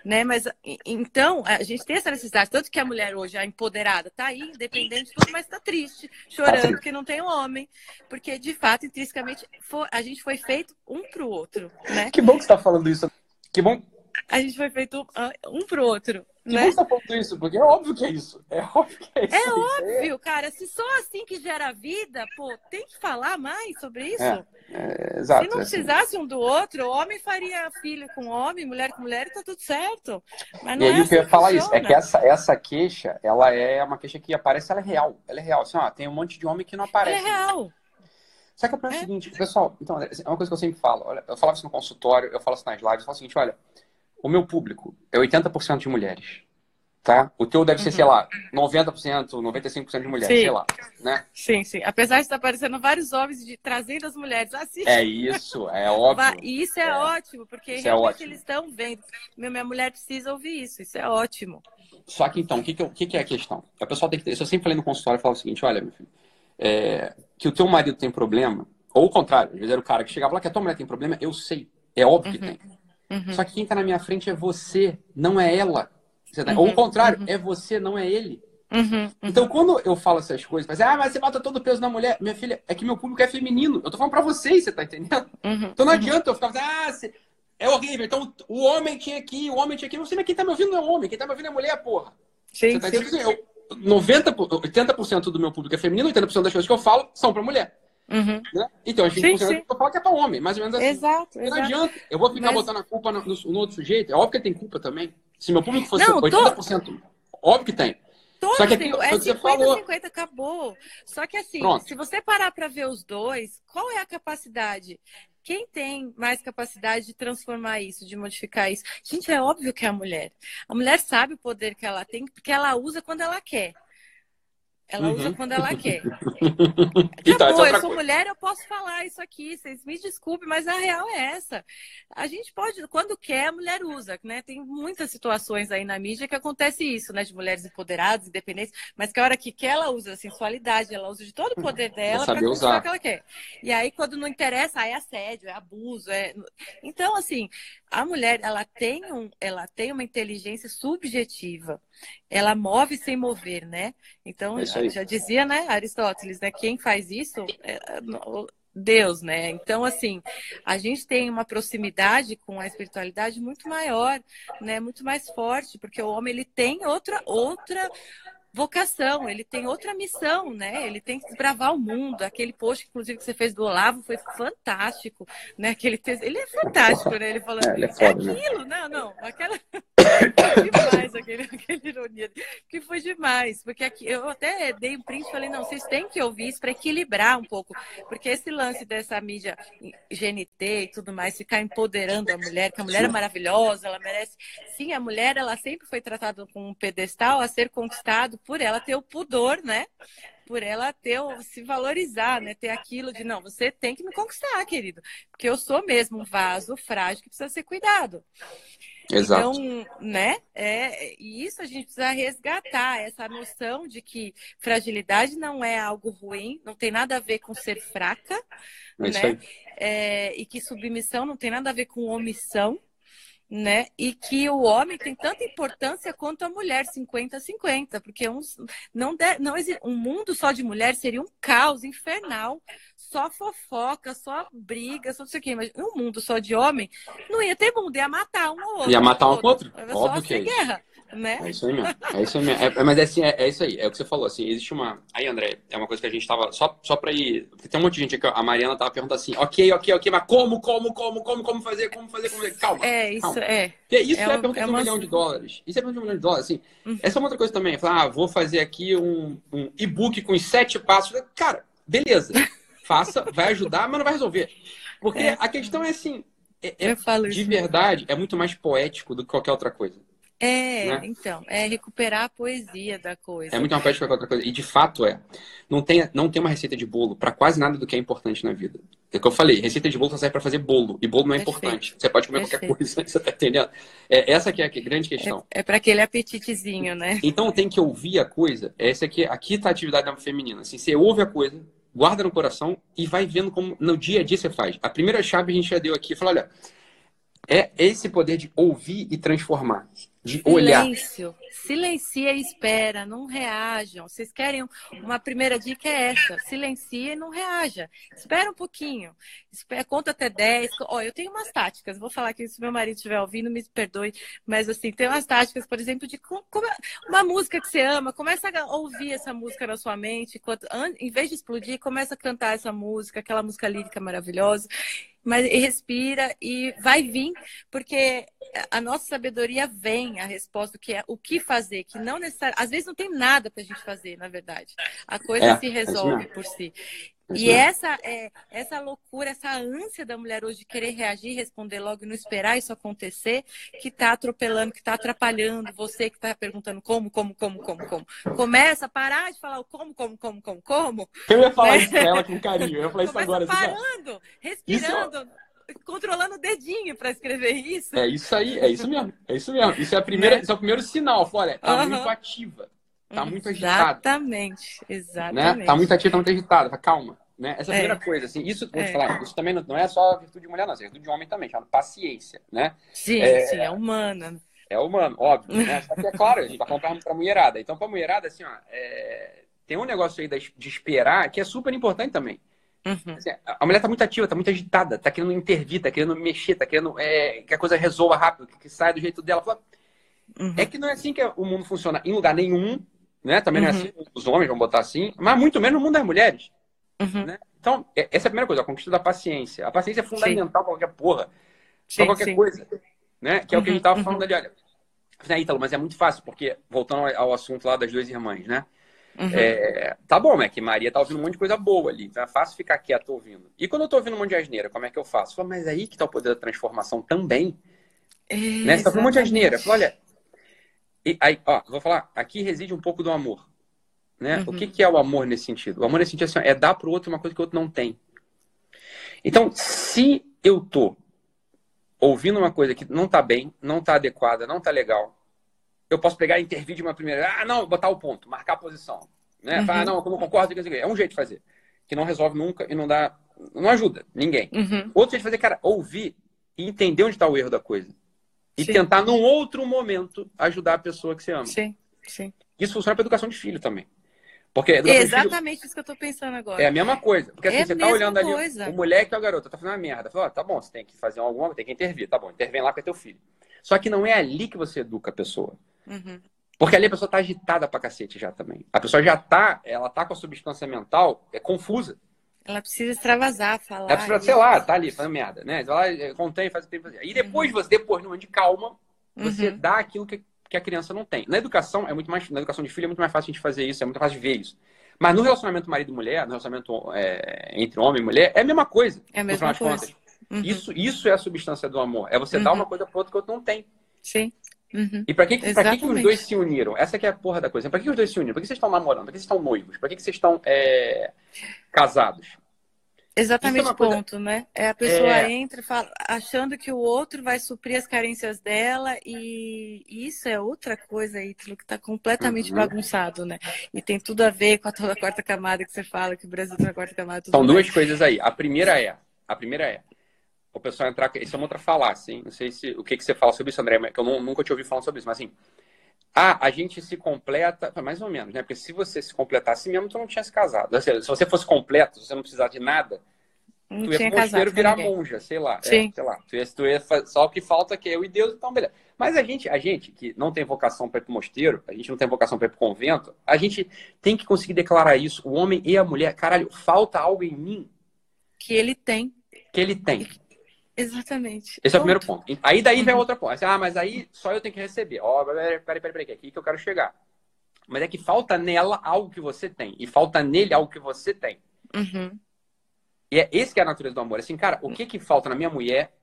né? Mas então a gente tem essa necessidade, tanto que a mulher hoje a empoderada está aí, independente de tudo, mas está triste, chorando porque não tem um homem, porque de fato intrinsecamente a gente foi feito um para o outro, né? Que bom que você está falando isso. Que bom a gente foi feito um pro outro. Que né? você tá falando isso? Porque é óbvio que é isso. É óbvio que é isso. É óbvio, é... cara. Se só assim que gera vida, pô, tem que falar mais sobre isso. É, é, exato, Se não é assim. precisasse um do outro, homem faria filho com homem, mulher com mulher, e tá tudo certo. Mas não e aí é assim eu ia falar isso, é que essa, essa queixa, ela é uma queixa que aparece, ela é real. Ela é real. Assim, ó, tem um monte de homem que não aparece. Ela é real. Só que é o seguinte, pessoal, então, é uma coisa que eu sempre falo, olha, eu falava isso no consultório, eu falo isso nas lives, eu falo o seguinte, olha, o meu público é 80% de mulheres. Tá? O teu deve ser, uhum. sei lá, 90%, 95% de mulheres, sim. sei lá, né? Sim, sim. Apesar de estar aparecendo vários homens de, trazendo as mulheres. Assiste. É isso, é óbvio. E isso é, é. ótimo, porque isso é realmente é ótimo. eles estão vendo. Meu, minha mulher precisa ouvir isso, isso é ótimo. Só que então, o que, que, que, é a questão? A pessoa tem que ter. Eu sempre falei no consultório, eu falo o seguinte: olha, meu filho, é, que o teu marido tem problema, ou o contrário, às vezes era o cara que chegava lá que a tua mulher tem problema, eu sei. É óbvio uhum. que tem. Uhum. Só que quem está na minha frente é você, não é ela. Tá... Ou o uhum. contrário, uhum. é você, não é ele. Uhum, uhum. Então, quando eu falo essas coisas, mas, ah, mas você bota todo o peso na mulher. Minha filha, é que meu público é feminino. Eu tô falando pra vocês, você tá entendendo? Uhum, então não adianta eu ficar ah, você... é horrível. Então o homem tinha aqui, o homem tinha aqui. Não sei, mas quem tá me ouvindo não é homem, quem tá me ouvindo é mulher, porra. Sim, você tá sim. Assim, eu, 90, 80% do meu público é feminino, 80% das coisas que eu falo são pra mulher. Uhum. Né? Então, a gente sim, sim. eu falo que é para homem, mais ou menos assim. Exato, não exato. adianta. Eu vou ficar Mas... botando a culpa no, no, no, outro sujeito. É óbvio que ele tem culpa também. Se meu público fosse não, 80%, tô... óbvio que tem. Todos Só que aqui, é 50, falou... 50, acabou. Só que assim, Pronto. se você parar para ver os dois, qual é a capacidade? Quem tem mais capacidade de transformar isso, de modificar isso? Gente, é óbvio que é a mulher. A mulher sabe o poder que ela tem, porque ela usa quando ela quer Ela uhum. usa quando ela quer. <laughs> então, Acabou, eu sou mulher, eu posso falar isso aqui. Vocês me desculpem, mas a real é essa. A gente pode, quando quer, a mulher usa, né? Tem muitas situações aí na mídia que acontece isso, né? De mulheres empoderadas, independentes, mas que a hora que quer, ela usa a sensualidade, ela usa de todo o poder dela para usar o que ela quer. E aí, quando não interessa, aí é assédio, é abuso. É... Então, assim, a mulher, ela tem, um, ela tem uma inteligência subjetiva ela move sem mover, né? Então, é já dizia, né, Aristóteles, né? Quem faz isso é Deus, né? Então, assim, a gente tem uma proximidade com a espiritualidade muito maior, né? Muito mais forte, porque o homem ele tem outra outra vocação, ele tem outra missão, né? Ele tem que desbravar o mundo. Aquele post, inclusive, que você fez do Olavo foi fantástico, né? Aquele texto, ele é fantástico, né? Ele falando, é, ele é, foda, é aquilo, né? não, não, aquela <coughs> demais aquele, aquele ironia, que foi demais, porque aqui eu até dei um print e falei, não, vocês têm que ouvir isso para equilibrar um pouco, porque esse lance dessa mídia GNT e tudo mais, ficar empoderando a mulher, que a mulher é maravilhosa, ela merece. Sim, a mulher, ela sempre foi tratada com um pedestal a ser conquistado por ela ter o pudor, né? Por ela ter o, se valorizar, né? Ter aquilo de não, você tem que me conquistar, querido, porque eu sou mesmo um vaso frágil que precisa ser cuidado. Exato. Então, né? É, e isso a gente precisa resgatar, essa noção de que fragilidade não é algo ruim, não tem nada a ver com ser fraca, é né? É, e que submissão não tem nada a ver com omissão né? E que o homem tem tanta importância quanto a mulher, 50-50, porque um, não, de, não um mundo só de mulher seria um caos infernal, só fofoca, só briga, só não sei o quê, mas um mundo só de homem não ia ter mundo, ia matar um ou outro. Ia matar um outro? outro. Óbvio que é guerra né? É isso aí mesmo. É isso aí mesmo. É, mas é, assim, é, é, isso aí, é o que você falou, assim, existe uma. Aí, André, é uma coisa que a gente tava. Só, só pra ir. Porque tem um monte de gente aqui, a Mariana tava perguntando assim, ok, ok, ok, mas como, como, como, como, como fazer, como fazer, como fazer? Calma. É, isso calma. É. Porque isso é, é a pergunta é de um uma... milhão de dólares. Isso é pergunta de um milhão de dólares, assim. Uhum. Essa é uma outra coisa também. Falar, ah, vou fazer aqui um, um e-book com os sete passos. Cara, beleza. <laughs> Faça, vai ajudar, mas não vai resolver. Porque é. a questão é assim. É, é de verdade, é muito mais poético do que qualquer outra coisa. É, né? então, é recuperar a poesia da coisa. É muito mais poético que outra coisa. E de fato é. Não tem, não tem uma receita de bolo para quase nada do que é importante na vida. É o que eu falei, receita de bolo só serve para fazer bolo. E bolo não é Perfeito. importante. Você pode comer Perfeito. qualquer coisa, <laughs> você tá entendendo? É, essa que é a grande questão. É, é para aquele apetitezinho, né? Então tem que ouvir a coisa. Essa aqui, aqui tá a atividade feminina. Assim, você ouve a coisa, guarda no coração e vai vendo como no dia a dia você faz. A primeira chave a gente já deu aqui. Fala, olha, é esse poder de ouvir e transformar de olhar. Silêncio. Silencia e espera, não reajam. Vocês querem uma primeira dica é essa: silencia e não reaja. Espera um pouquinho. Espera, conta até 10. Ó, eu tenho umas táticas, vou falar aqui se meu marido estiver ouvindo, me perdoe, mas assim, tem umas táticas, por exemplo, de uma música que você ama, começa a ouvir essa música na sua mente, em vez de explodir, começa a cantar essa música, aquela música lírica maravilhosa mas respira e vai vir, porque a nossa sabedoria vem, a resposta que é o que fazer, que não necessariamente, às vezes não tem nada para a gente fazer, na verdade. A coisa é, se resolve é por si. E essa, é, essa loucura, essa ânsia da mulher hoje de querer reagir, responder logo e não esperar isso acontecer, que está atropelando, que está atrapalhando você que está perguntando como, como, como, como, como. Começa a parar de falar o como, como, como, como, como. Eu ia falar né? isso pra ela com carinho. Eu ia falar isso agora. parando, assim, respirando. Isso... Controlando o dedinho para escrever isso. É isso aí, é isso mesmo. É isso mesmo. Isso é, a primeira, né? isso é o primeiro sinal. Olha, tá uhum. muito ativa. Tá muito agitada. Exatamente, exatamente. Né? Tá muito ativa, tá muito agitada. Calma. Né? Essa é a primeira coisa, assim, isso, vou é. te falar, isso também não, é só virtude de mulher, não, é virtude de homem também, chama paciência, né? Sim, é, sim, é humana. É humano, óbvio, né? <laughs> Só que é claro, a gente tá falando pra, mulherada. Então, pra mulherada, assim, ó, é... tem um negócio aí de esperar que é super importante também. Uhum. Assim, a mulher tá muito ativa, tá muito agitada, tá querendo intervir, tá querendo mexer, tá querendo é, que a coisa resolva rápido, que, que saia do jeito dela. Fala, uhum. É que não é assim que o mundo funciona em lugar nenhum, né? Também uhum. não é uhum. assim, os homens vão botar assim, mas muito menos no mundo das mulheres. Uhum. Né? Então, é, essa é a primeira coisa, a conquista da paciência. A paciência é fundamental para qualquer porra, para qualquer sim. coisa. Né? Que é uhum. o que a gente uhum. falando ali, olha. Né, Ítalo, mas é muito fácil, porque, voltando ao assunto lá das duas irmãs, né? Uhum. É, tá bom, é que Maria tá ouvindo um monte de coisa boa ali, então é fácil ficar quieto ouvindo. E quando eu tô ouvindo um monte de asneira, como é que eu faço? Falo, mas aí que tá o poder da transformação também. É, né? Você tá ouvindo um monte de asneira. Falo, olha, e aí, ó, vou falar, aqui reside um pouco do amor. Né? Uhum. O que, que é o amor nesse sentido? O amor nesse sentido assim, é dar para o outro uma coisa que o outro não tem. Então, se eu tô ouvindo uma coisa que não tá bem, não tá adequada, não tá legal, eu posso pegar e intervir de uma primeira. Ah, não, botar o ponto, marcar a posição. Né? Uhum. Falar, ah, não, como concordo, é um jeito de fazer. Que não resolve nunca e não dá. Não ajuda ninguém. Uhum. Outro jeito de fazer, cara, ouvir e entender onde está o erro da coisa. E sim. tentar, num outro momento, ajudar a pessoa que você ama. Sim, sim. Isso funciona para educação de filho também. Porque Exatamente filho, isso que eu tô pensando agora. É a mesma coisa. Porque assim, é você tá olhando coisa. ali, o moleque ou a garota tá fazendo uma merda. Fala, oh, tá bom, você tem que fazer alguma tem que intervir. Tá bom, intervém lá com teu filho. Só que não é ali que você educa a pessoa. Uhum. Porque ali a pessoa tá agitada pra cacete já também. A pessoa já tá, ela tá com a substância mental é confusa. Ela precisa extravasar, falar. Ela precisa, sei lá, tá ali, fazendo merda, né? Vai lá, contém, faz o que tem que fazer. E depois, uhum. você, depois, no momento de calma, você uhum. dá aquilo que, que a criança não tem. Na educação, é muito mais, na educação de filho, é muito mais fácil a gente fazer isso, é muito fácil de ver isso. Mas no relacionamento marido e mulher, no relacionamento é, entre homem e mulher, é a mesma coisa. É a mesma coisa. Uhum. Isso, isso é a substância do amor. É você uhum. dar uma coisa para outro que o outro não tem. Sim. Uhum. E para que, que, que, os dois se uniram? Essa que é a porra da coisa. Para que os dois se uniram? Para que vocês estão namorando? Para que vocês estão noivos? Para que, que vocês estão é, casados? Exatamente é o ponto, coisa... né? É a pessoa é... entra fala, achando que o outro vai suprir as carências dela e isso é outra coisa aí, que está completamente uhum. bagunçado, né? E tem tudo a ver com a toda a quarta camada que você fala, que o Brasil tem a quarta camada. São duas coisas aí. A primeira é, a primeira é, o pessoal entrar, isso é uma outra falácia, hein? Não sei se o que, que você fala sobre isso, André, que eu não, nunca te ouvi falando sobre isso, mas assim, ah, a gente se completa, mais ou menos, né? Porque se você se completasse mesmo, tu não tinha se casado. Se você fosse completo, se você não precisasse de nada, não tu ia pro mosteiro virar ninguém. monja, sei lá. É, sei lá. Tu ia, tu ia, só o que falta que é eu e Deus, então beleza. Mas a gente, a gente que não tem vocação para ir pro mosteiro, a gente não tem vocação para ir pro convento, a gente tem que conseguir declarar isso. O homem e a mulher, caralho, falta algo em mim. Que ele tem. Que ele tem. Exatamente. Esse é o primeiro ponto. Aí daí uhum. vem outra ponto. Ah, mas aí só eu tenho que receber. Ó, oh, peraí, peraí, peraí, peraí, aqui que eu quero chegar. Mas é que falta nela algo que você tem. E falta nele algo que você tem. Uhum. E é esse que é a natureza do amor. Assim, cara, o que que falta na minha mulher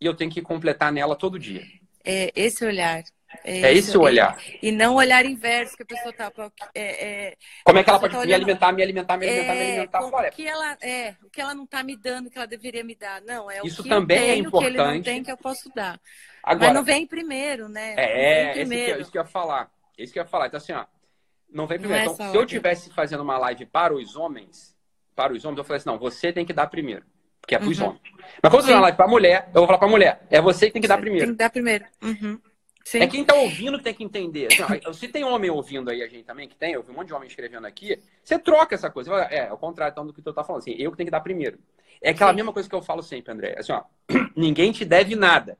e eu tenho que completar nela todo dia? É esse olhar. É, é esse, o olhar. E não olhar inverso que a pessoa tá. É, é, Como é que ela pode tá me alimentar, me alimentar, me alimentar, me é, alimentar? Olha, o que ela é, o que ela não está me dando, que ela deveria me dar. Não, é Isso o que também eu é tenho, é importante. que ele não tem que eu posso dar. Agora, Mas não vem primeiro, né? É, primeiro. Esse que, isso que eu ia falar. Isso que eu ia falar. Então, assim, ó, não vem primeiro. Não então, se eu tivesse fazendo uma live para os homens, para os homens, eu falei assim, não, você tem que dar primeiro. Porque é para os uhum. homens. Mas quando você vai uma live para mulher, eu vou falar para mulher. É você que tem que dar primeiro. Tem que dar primeiro. Uhum. Sim. É quem tá ouvindo que tem que entender. Assim, se tem homem ouvindo aí a gente também, que tem, eu vi um monte de homem escrevendo aqui, você troca essa coisa. É, é o contrário então, do que tu tá falando. Assim, eu que tenho que dar primeiro. É aquela Sim. mesma coisa que eu falo sempre, André. Assim, ó, <clears throat> ninguém te deve nada.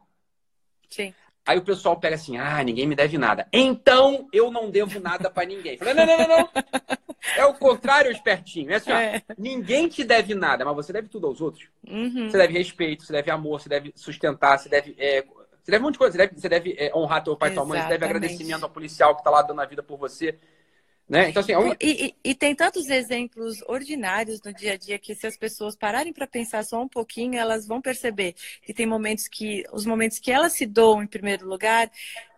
Sim. Aí o pessoal pega assim, ah, ninguém me deve nada. Então eu não devo nada para ninguém. Falei, não, não, não, não. É o contrário, espertinho. É assim, ó, é. ninguém te deve nada, mas você deve tudo aos outros. Uhum. Você deve respeito, você deve amor, você deve sustentar, você deve é, você deve um monte de coisa. Você deve, você deve é, honrar teu pai e tua mãe. Você deve agradecimento ao policial que está lá dando a vida por você. Né? Então, assim, é um... e, e, e, tem tantos exemplos ordinários no dia a dia que se as pessoas pararem para pensar só um pouquinho, elas vão perceber que tem momentos que os momentos que elas se doam em primeiro lugar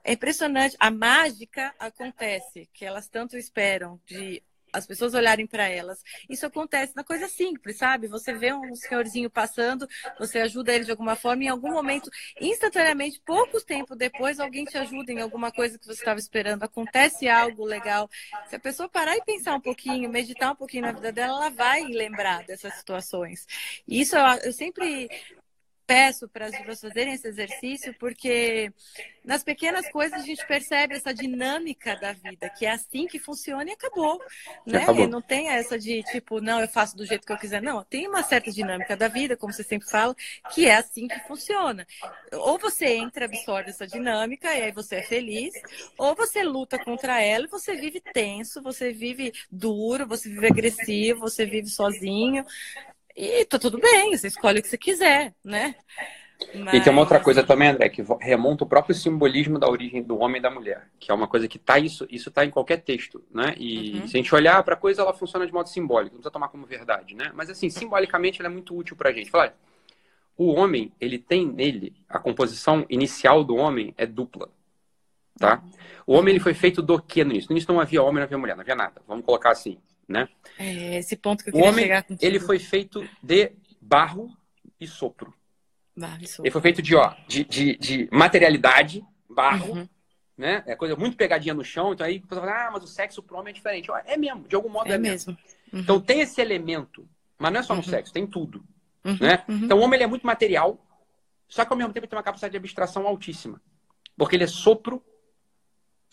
é impressionante. A mágica acontece que elas tanto esperam de as pessoas olharem para elas. Isso acontece na coisa simples, sabe? Você vê um senhorzinho passando, você ajuda ele de alguma forma, em algum momento, instantaneamente, poucos tempo depois, alguém te ajuda em alguma coisa que você estava esperando. Acontece algo legal. Se a pessoa parar e pensar um pouquinho, meditar um pouquinho na vida dela, ela vai lembrar dessas situações. Isso eu, eu sempre peço para as pessoas fazerem esse exercício, porque nas pequenas coisas a gente percebe essa dinâmica da vida, que é assim que funciona e acabou. Né? Acabou. E não tem essa de tipo, não, eu faço do jeito que eu quiser. Não, tem uma certa dinâmica da vida, como você sempre fala, que é assim que funciona. Ou você entra, absorve essa dinâmica e aí você é feliz, ou você luta contra ela e você vive tenso, você vive duro, você vive agressivo, você vive sozinho. E tá tudo bem, você escolhe o que você quiser, né? Mas... E tem uma outra coisa também, André, que remonta o próprio simbolismo da origem do homem e da mulher, que é uma coisa que tá isso, isso tá em qualquer texto, né? E uhum. se a gente olhar para a coisa, ela funciona de modo simbólico, não precisa tomar como verdade, né? Mas assim, simbolicamente ela é muito útil pra gente. Falar, o homem, ele tem nele, a composição inicial do homem é dupla. tá? O homem ele foi feito do que no início? No início não havia homem, não havia mulher, não havia nada. Vamos colocar assim, né? É esse ponto que eu o queria homem, chegar contigo. ele foi feito de barro e sopro. Barro e sopro. Ele foi feito de, ó, de, de, de materialidade, barro, Uhum. né? É coisa muito pegadinha no chão. Então aí pessoa fala, ah, mas o sexo pro homem é diferente. Ó, é mesmo, de algum modo é, É mesmo. mesmo. Uhum. Então tem esse elemento, mas não é só no Uhum. sexo, tem tudo, Uhum, né? uhum. Então o homem ele é muito material, só que ao mesmo tempo ele tem uma capacidade de abstração altíssima. Porque ele é sopro,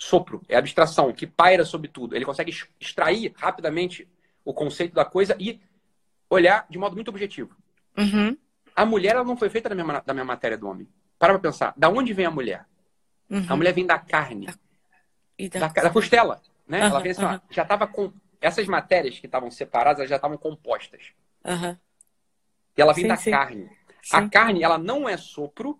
sopro, é abstração, que paira sobre tudo. Ele consegue ex- extrair rapidamente o conceito da coisa e olhar de modo muito objetivo. Uhum, A mulher ela não foi feita da mesma, da mesma matéria do homem. Para pra pensar, da onde vem a mulher? uhum. A mulher vem da carne, E da, da costela, né? Aham, ela vem assim, ó, já estava com essas matérias que estavam separadas, elas já estavam compostas. E ela vem Sim, da sim. carne. A sim. carne, ela não é sopro,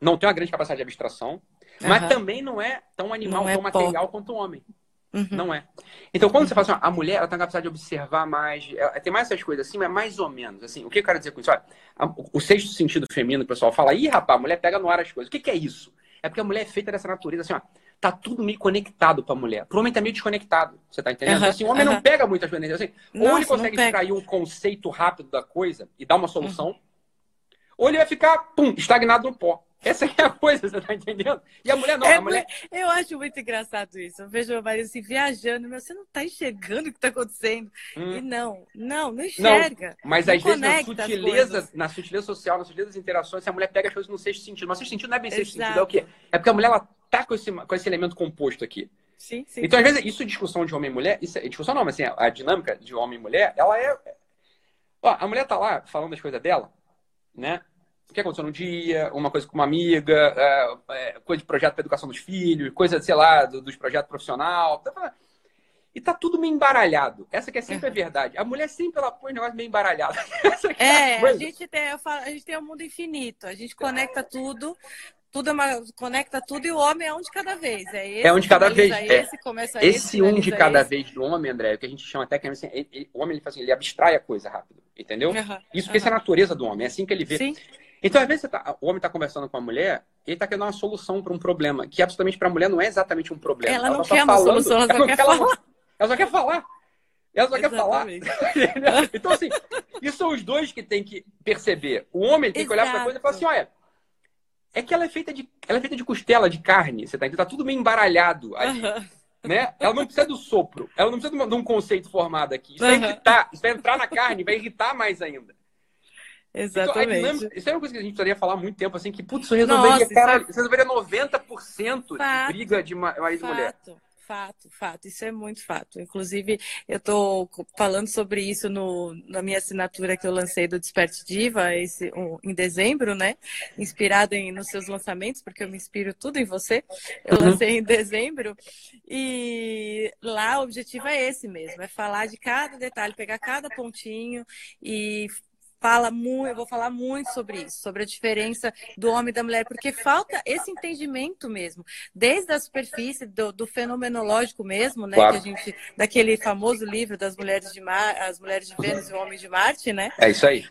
não tem uma grande capacidade de abstração, mas Aham. também não é tão animal, Não é tão pó. material quanto o homem. Uhum. Não é. Então, quando você fala assim, a mulher ela tem a capacidade de observar mais, ela tem mais essas coisas assim, mas mais ou menos. Assim, o que eu quero dizer com isso? Olha, a- o sexto sentido feminino, o pessoal fala, ih, rapaz, a mulher pega no ar as coisas. O que, que é isso? É porque a mulher é feita dessa natureza, assim, ó, tá tudo meio conectado pra mulher. Pro homem tá meio desconectado. Você tá entendendo? Aham, assim, o homem não aham. pega muitas coisas. Assim, ou ele Nossa, consegue não extrair um conceito rápido da coisa e dar uma solução, ou ele vai ficar, pum, estagnado no pó. Essa é a coisa, você tá entendendo? E a mulher não, É a mulher. eu acho muito engraçado isso. Eu vejo meu marido assim, viajando, meu, você não tá enxergando o que tá acontecendo. Hum. E não, não, não enxerga. Mas Não às vezes na sutileza, na sutileza social, na sutileza das interações, a mulher pega as coisas no sexto sentido. Mas o sexto sentido não é bem sexto Exato. sentido, é o quê? É porque a mulher ela tá com esse, com esse elemento composto aqui. Sim, sim. Então, às vezes, isso é discussão de homem e mulher, isso é discussão não, mas assim, a, a dinâmica de homem e mulher, ela é. Ó, a mulher tá lá falando as coisas dela, né? O que aconteceu no dia, uma coisa com uma amiga, é, é, coisa de projeto para educação dos filhos, coisa, sei lá, do- dos projetos profissional. tá E tá tudo meio embaralhado. Essa que é sempre a verdade. A mulher sempre ela põe o negócio meio embaralhado. <laughs> Que É, a coisa. gente tem, falo, a gente tem um mundo infinito. A gente conecta tudo, tudo é uma, conecta tudo e o homem é um de cada vez. É, esse, É um de cada vez, é. Esse, começa esse, Esse um de cada esse. vez do homem, André, é o que a gente chama até que assim, ele- ele- o homem ele, faz assim, ele abstrai a coisa rápido, entendeu? Isso porque essa é a natureza do homem, é assim que ele vê. Sim, Então, às vezes, tá- o homem está conversando com a mulher e ele está querendo dar uma solução para um problema, que absolutamente para a mulher não é exatamente um problema. Ela não tá só quer uma solução, ela só não quer ela- falar. Ela só quer falar. Ela só quer falar. Exatamente. <laughs> então, assim, isso são os dois que tem que perceber. O homem tem que olhar para a coisa e falar assim: olha, é que ela é feita de, ela é feita de costela, de carne, você tá entendendo? Tá tudo meio embaralhado ali, Aham. né? Ela não precisa do sopro, ela não precisa de um conceito formado aqui. Isso vai Aham. irritar, isso vai entrar na carne, vai irritar mais ainda. Então, a Exatamente. dinâmica, isso é uma coisa que a gente precisaria falar há muito tempo, assim, que, putz, isso resolveria, Nossa, cara, isso isso resolveria 90% Fato. de briga de ma- marido e mulher. Fato, fato, fato. Isso é muito fato. Inclusive, eu estou falando sobre isso no, na minha assinatura que eu lancei do Desperte Diva esse, um, em dezembro, né? Inspirada em, nos seus lançamentos, porque eu me inspiro tudo em você. Eu Uhum. lancei em dezembro. E lá o objetivo é esse mesmo: é falar de cada detalhe, pegar cada pontinho e fala muito, eu vou falar muito sobre isso, sobre a diferença do homem e da mulher, porque falta esse entendimento mesmo, desde a superfície do, do fenomenológico mesmo, né, Claro. que a gente daquele famoso livro das mulheres de Mar, as mulheres de Vênus e o homem de Marte, né? É isso aí.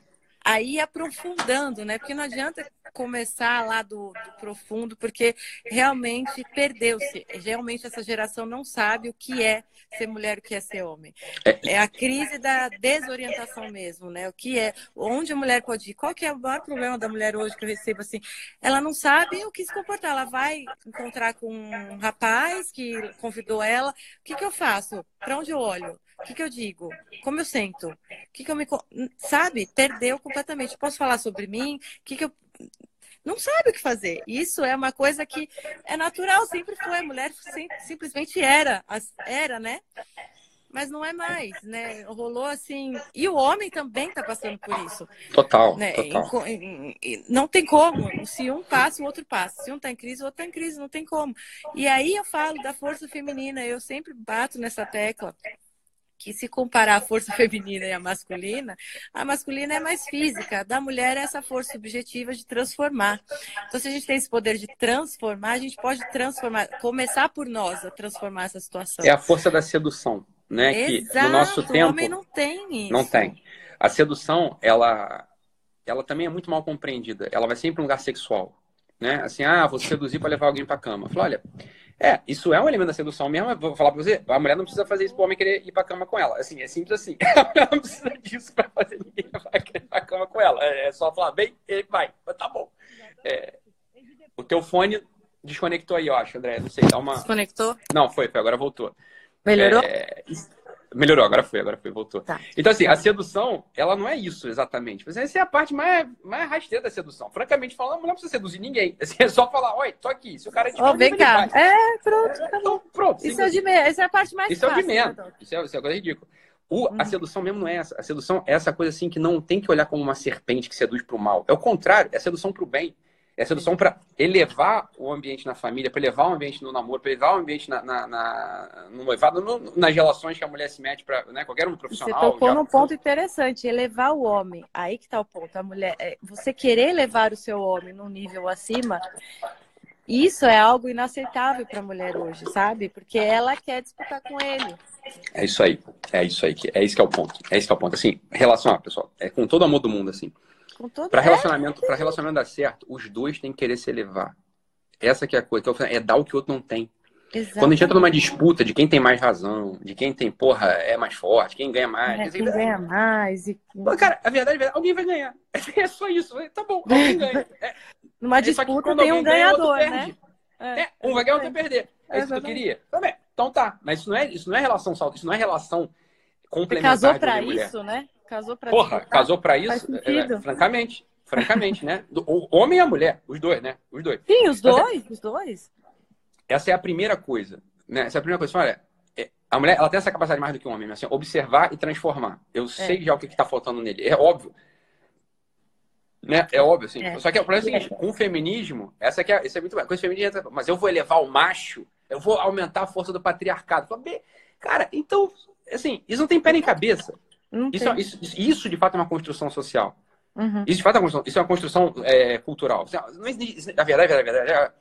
Aí aprofundando, né? Porque não adianta começar lá do, do profundo, porque realmente perdeu-se. Realmente essa geração não sabe o que é ser mulher, o que é ser homem. É. É a crise da desorientação mesmo, né? O que é, onde a mulher pode ir? Qual que é o maior problema da mulher hoje que eu recebo assim? Ela não sabe o que se comportar. Ela vai encontrar com um rapaz que convidou ela. O que, que eu faço? Para onde eu olho? O que, que eu digo? Como eu sento? O que, que eu me. Sabe? Perdeu completamente. Posso falar sobre mim? O que, que eu. Não sabe o que fazer. Isso é uma coisa que é natural, sempre foi. A mulher sim- simplesmente era, era, né? Mas não é mais, né? Rolou assim. E o homem também está passando por isso. Total, Né? total. Não tem como. Se um passa, o outro passa. Se um está em crise, o outro está em crise. Não tem como. E aí eu falo da força feminina. Eu sempre bato nessa tecla que se comparar a força <laughs> feminina e a masculina, a masculina é mais física, a da mulher é essa força subjetiva de transformar. Então, se a gente tem esse poder de transformar, a gente pode transformar, começar por nós a transformar essa situação. É a força da sedução, né? Que Exato, no nosso o tempo homem não tem isso. não tem. A sedução, ela, ela também é muito mal compreendida. Ela vai sempre para um lugar sexual, né? Assim, ah, vou seduzir para levar alguém para cama. Eu falo, olha, É, isso é um elemento da sedução mesmo. Vou falar pra você, a mulher não precisa fazer isso pro homem querer ir pra cama com ela. Assim, é simples assim. <laughs> A mulher não precisa disso pra fazer ninguém querer ir pra cama com ela. É só falar, bem, ele vai. Tá bom. É, o teu fone desconectou aí, eu acho, André. Não sei, dá uma. Desconectou? Não, foi, foi, agora voltou. Melhorou? É... Melhorou, agora foi, agora foi, voltou. Tá. Então, assim, a sedução, ela não é isso exatamente. Essa é a parte mais, mais rasteira da sedução. Francamente falando, a mulher não precisa seduzir ninguém. <laughs> Assim, é só falar, oi, tô aqui. Se o cara te oh, vem cá. É, pronto. É, então, pronto. Isso é, de menos. Essa é a parte mais isso fácil. Isso é o de menos. Isso é, isso é coisa ridícula. O, A uhum. sedução mesmo não é essa. A sedução é essa coisa assim que não tem que olhar como uma serpente que seduz para o mal. É o contrário, é a sedução para o bem. É sedução para elevar o ambiente na família, para elevar o ambiente no namoro, para elevar o ambiente na, na, na, no noivado, no, nas relações que a mulher se mete para né, qualquer um profissional. Você tocou já... num ponto interessante, elevar o homem. Aí que está o ponto. A mulher, é, você querer elevar o seu homem num nível acima, isso é algo inaceitável para a mulher hoje, sabe? Porque ela quer disputar com ele. É isso aí, é isso aí, é isso que é o ponto. É isso que é o ponto. Assim, relação, pessoal, é com todo amor do mundo, assim. Para relacionamento, para relacionamento dar certo, os dois têm que querer se elevar. Essa que é a coisa. É dar o que o outro não tem. Exatamente. Quando a gente entra numa disputa de quem tem mais razão, de quem tem, porra, é mais forte, quem ganha mais. É, quem ganha mais. E... cara, a verdade é alguém vai ganhar. <laughs> É só isso. Tá bom, alguém ganha. É, Numa é disputa tem um ganhador, né? É, é, um vai ganhar, outro vai perder. É isso que eu queria. Também. Então tá. Mas isso não é, isso não é relação saudável, isso não é relação complementar. Você casou pra isso, né? Casou pra Porra, disputar. casou pra isso? É, francamente. Francamente, né? O homem e a mulher, os dois, né? Os dois. Sim, os dois, os dois. Essa é a primeira coisa, né? Essa é a primeira coisa. Olha, é, a mulher, ela tem essa capacidade mais do que o homem, assim, observar e transformar. Eu sei já o que está faltando nele. É óbvio. Né? É óbvio, assim. É. Só que o problema é o seguinte, com o feminismo, essa aqui é, isso é muito. Com o feminismo, mas eu vou elevar o macho, eu vou aumentar a força do patriarcado. Cara, então, assim, isso não tem pé nem cabeça. Isso, é, isso, isso, de fato, é uma construção social. Uhum. Isso, de fato, é uma construção, isso é uma construção é, cultural. Não existe, na verdade, na verdade, é,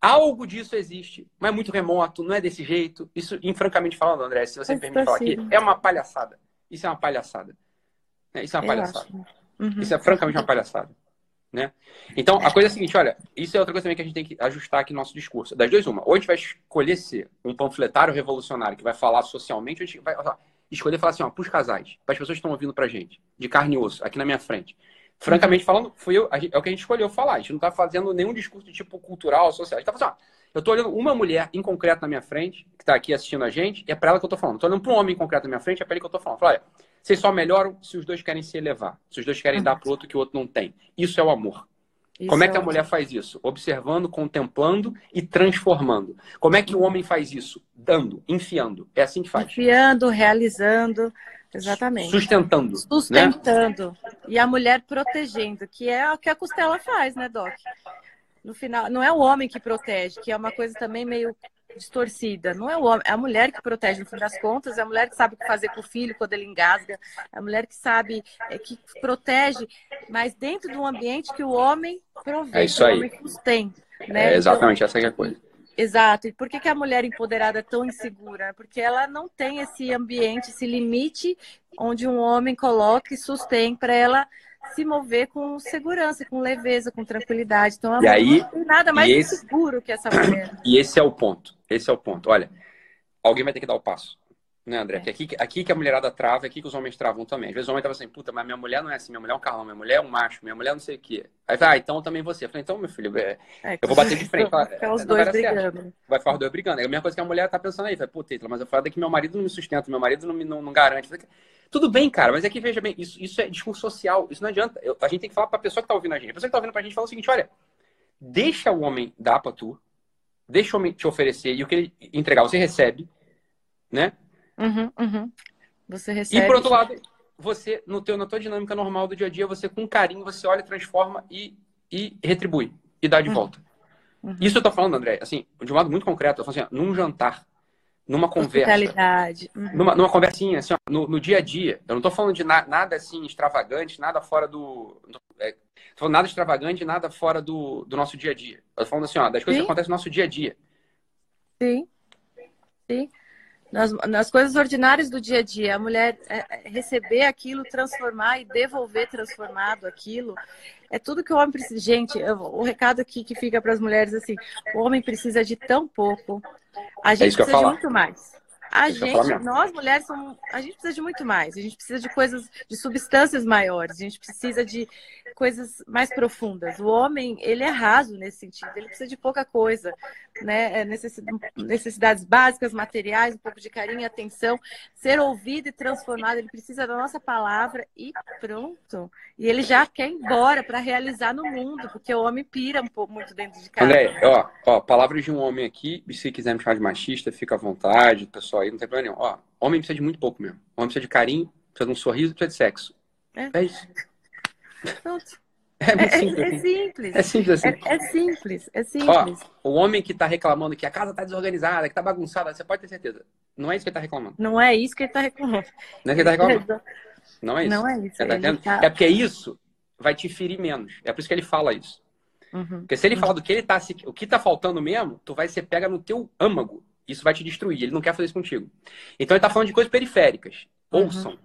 algo disso existe, mas é muito remoto, não é desse jeito. Isso, francamente falando, André, se você me permite falar aqui, é uma palhaçada. Isso é uma palhaçada. Isso é uma palhaçada. Uhum. Isso é francamente uma palhaçada. Né? Então, a coisa é a seguinte, olha, isso é outra coisa também que a gente tem que ajustar aqui no nosso discurso. Das duas, uma. Ou a gente vai escolher ser um panfletário revolucionário que vai falar socialmente, ou a gente vai escolher falar assim, ó, pros casais, para as pessoas que estão ouvindo pra gente, de carne e osso, aqui na minha frente. Francamente uhum. falando, foi eu, é o que a gente escolheu falar. A gente não tá fazendo nenhum discurso de tipo cultural, social. A gente tá falando assim, ó, eu tô olhando uma mulher em concreto na minha frente, que tá aqui assistindo a gente, e é para ela que eu tô falando. Tô olhando para um homem em concreto na minha frente, é para ele que eu tô falando. Falo, olha, vocês só melhoram se os dois querem se elevar, se os dois querem uhum. dar pro outro que o outro não tem. Isso é o amor. Isso Como é que a mulher faz isso? Observando, contemplando e transformando. Como é que o homem faz isso? Dando, enfiando. É assim que faz. Enfiando, realizando. Exatamente. Sustentando. Né? Sustentando. Né? E a mulher protegendo, que é o que a costela faz, né, Doc? No final, não é o homem que protege, que é uma coisa também meio distorcida. Não é o homem, é a mulher que protege, no fim das contas, é a mulher que sabe o que fazer com o filho quando ele engasga, é a mulher que sabe, é, que protege, mas dentro de um ambiente que o homem provê, é isso aí. o homem sustém. Né? É exatamente então, essa é a coisa. Exato. E por que, que a mulher empoderada é tão insegura? Porque ela não tem esse ambiente, esse limite onde um homem coloca e sustém para ela se mover com segurança, com leveza, com tranquilidade. Então, a e aí, não tem nada mais esse, seguro que essa mulher. <coughs> E esse é o ponto. Esse é o ponto. Olha, alguém vai ter que dar o passo. Né, André? É. Aqui, aqui que a mulherada trava, aqui que os homens travam também. Às vezes o homem tava assim, puta, mas minha mulher não é assim, minha mulher é um carrão, minha mulher é um macho, minha mulher não sei o quê. Aí vai, ah, então também você. Eu falei, então, meu filho, é, é, eu vou bater de <laughs> frente. Vai ficar os dois brigando. Vai ficar os dois brigando. É a mesma coisa que a mulher tá pensando aí, vai, puta, mas eu falo que meu marido não me sustenta, meu marido não me não, não garante. Tudo bem, cara, mas aqui veja bem, isso, isso é discurso social, isso não adianta. Eu, a gente tem que falar pra pessoa que tá ouvindo a gente. A pessoa que tá ouvindo pra gente fala o seguinte: olha, deixa o homem dar pra tu, deixa o homem te oferecer e o que ele entregar, você recebe, né? Uhum, uhum. Você recebe. E por outro lado, você, no teu, na tua dinâmica normal do dia a dia, você com carinho, você olha, transforma e, e retribui. E dá de uhum. volta. Uhum. Isso eu tô falando, André, assim, de um modo muito concreto, eu falo assim, num jantar numa conversa. Uhum. Numa, numa conversinha, assim, ó, no, no, dia a dia. Eu não estou falando de na, nada assim extravagante, nada fora do. É, falando nada extravagante, nada fora do, do nosso dia a dia. Eu tô falando assim, ó, das coisas Sim. que acontecem no nosso dia a dia. Sim. Sim. Nas, nas coisas ordinárias do dia a dia, a mulher é, é receber aquilo, transformar e devolver transformado aquilo, É tudo que o homem precisa. Gente, eu, o recado aqui que fica para as mulheres assim: o homem precisa de tão pouco. A É gente eu precisa de muito mais. A gente, nós mulheres, somos, a gente precisa de muito mais. A gente precisa de coisas, de substâncias maiores. A gente precisa de coisas mais profundas. O homem, ele é raso nesse sentido. Ele precisa de pouca coisa, né? É necessi- necessidades básicas, materiais, um pouco de carinho e atenção. Ser ouvido e transformado. Ele precisa da nossa palavra e pronto. E ele já quer ir embora para realizar no mundo, porque o homem pira um pouco muito dentro de casa. André, ó, ó, palavras de um homem aqui, se quiser me chamar de machista, fica à vontade, pessoal aí, não tem problema nenhum. Ó, homem precisa de muito pouco mesmo. Homem precisa de carinho, precisa de um sorriso, precisa de sexo. É. É, isso. Pronto. É muito É, simples. é simples. É simples assim. É, é simples, é Ó, simples. o homem que tá reclamando que a casa tá desorganizada, que tá bagunçada, você pode ter certeza. Não é isso que ele tá reclamando. Não é isso que ele está reclamando. Não é isso que ele tá reclamando. Não é isso. Não é isso. Você tá entendendo? tá- É porque isso vai te ferir menos. É por isso que ele fala isso. Uhum. Porque se ele fala do que ele tá, se- o que tá faltando mesmo, tu vai ser pega no teu âmago. Isso vai te destruir. Ele não quer fazer isso contigo. Então ele tá falando de coisas periféricas. Uhum. Ouçam.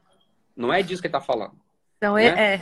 Não é disso que ele tá falando. Então, Né? é, é,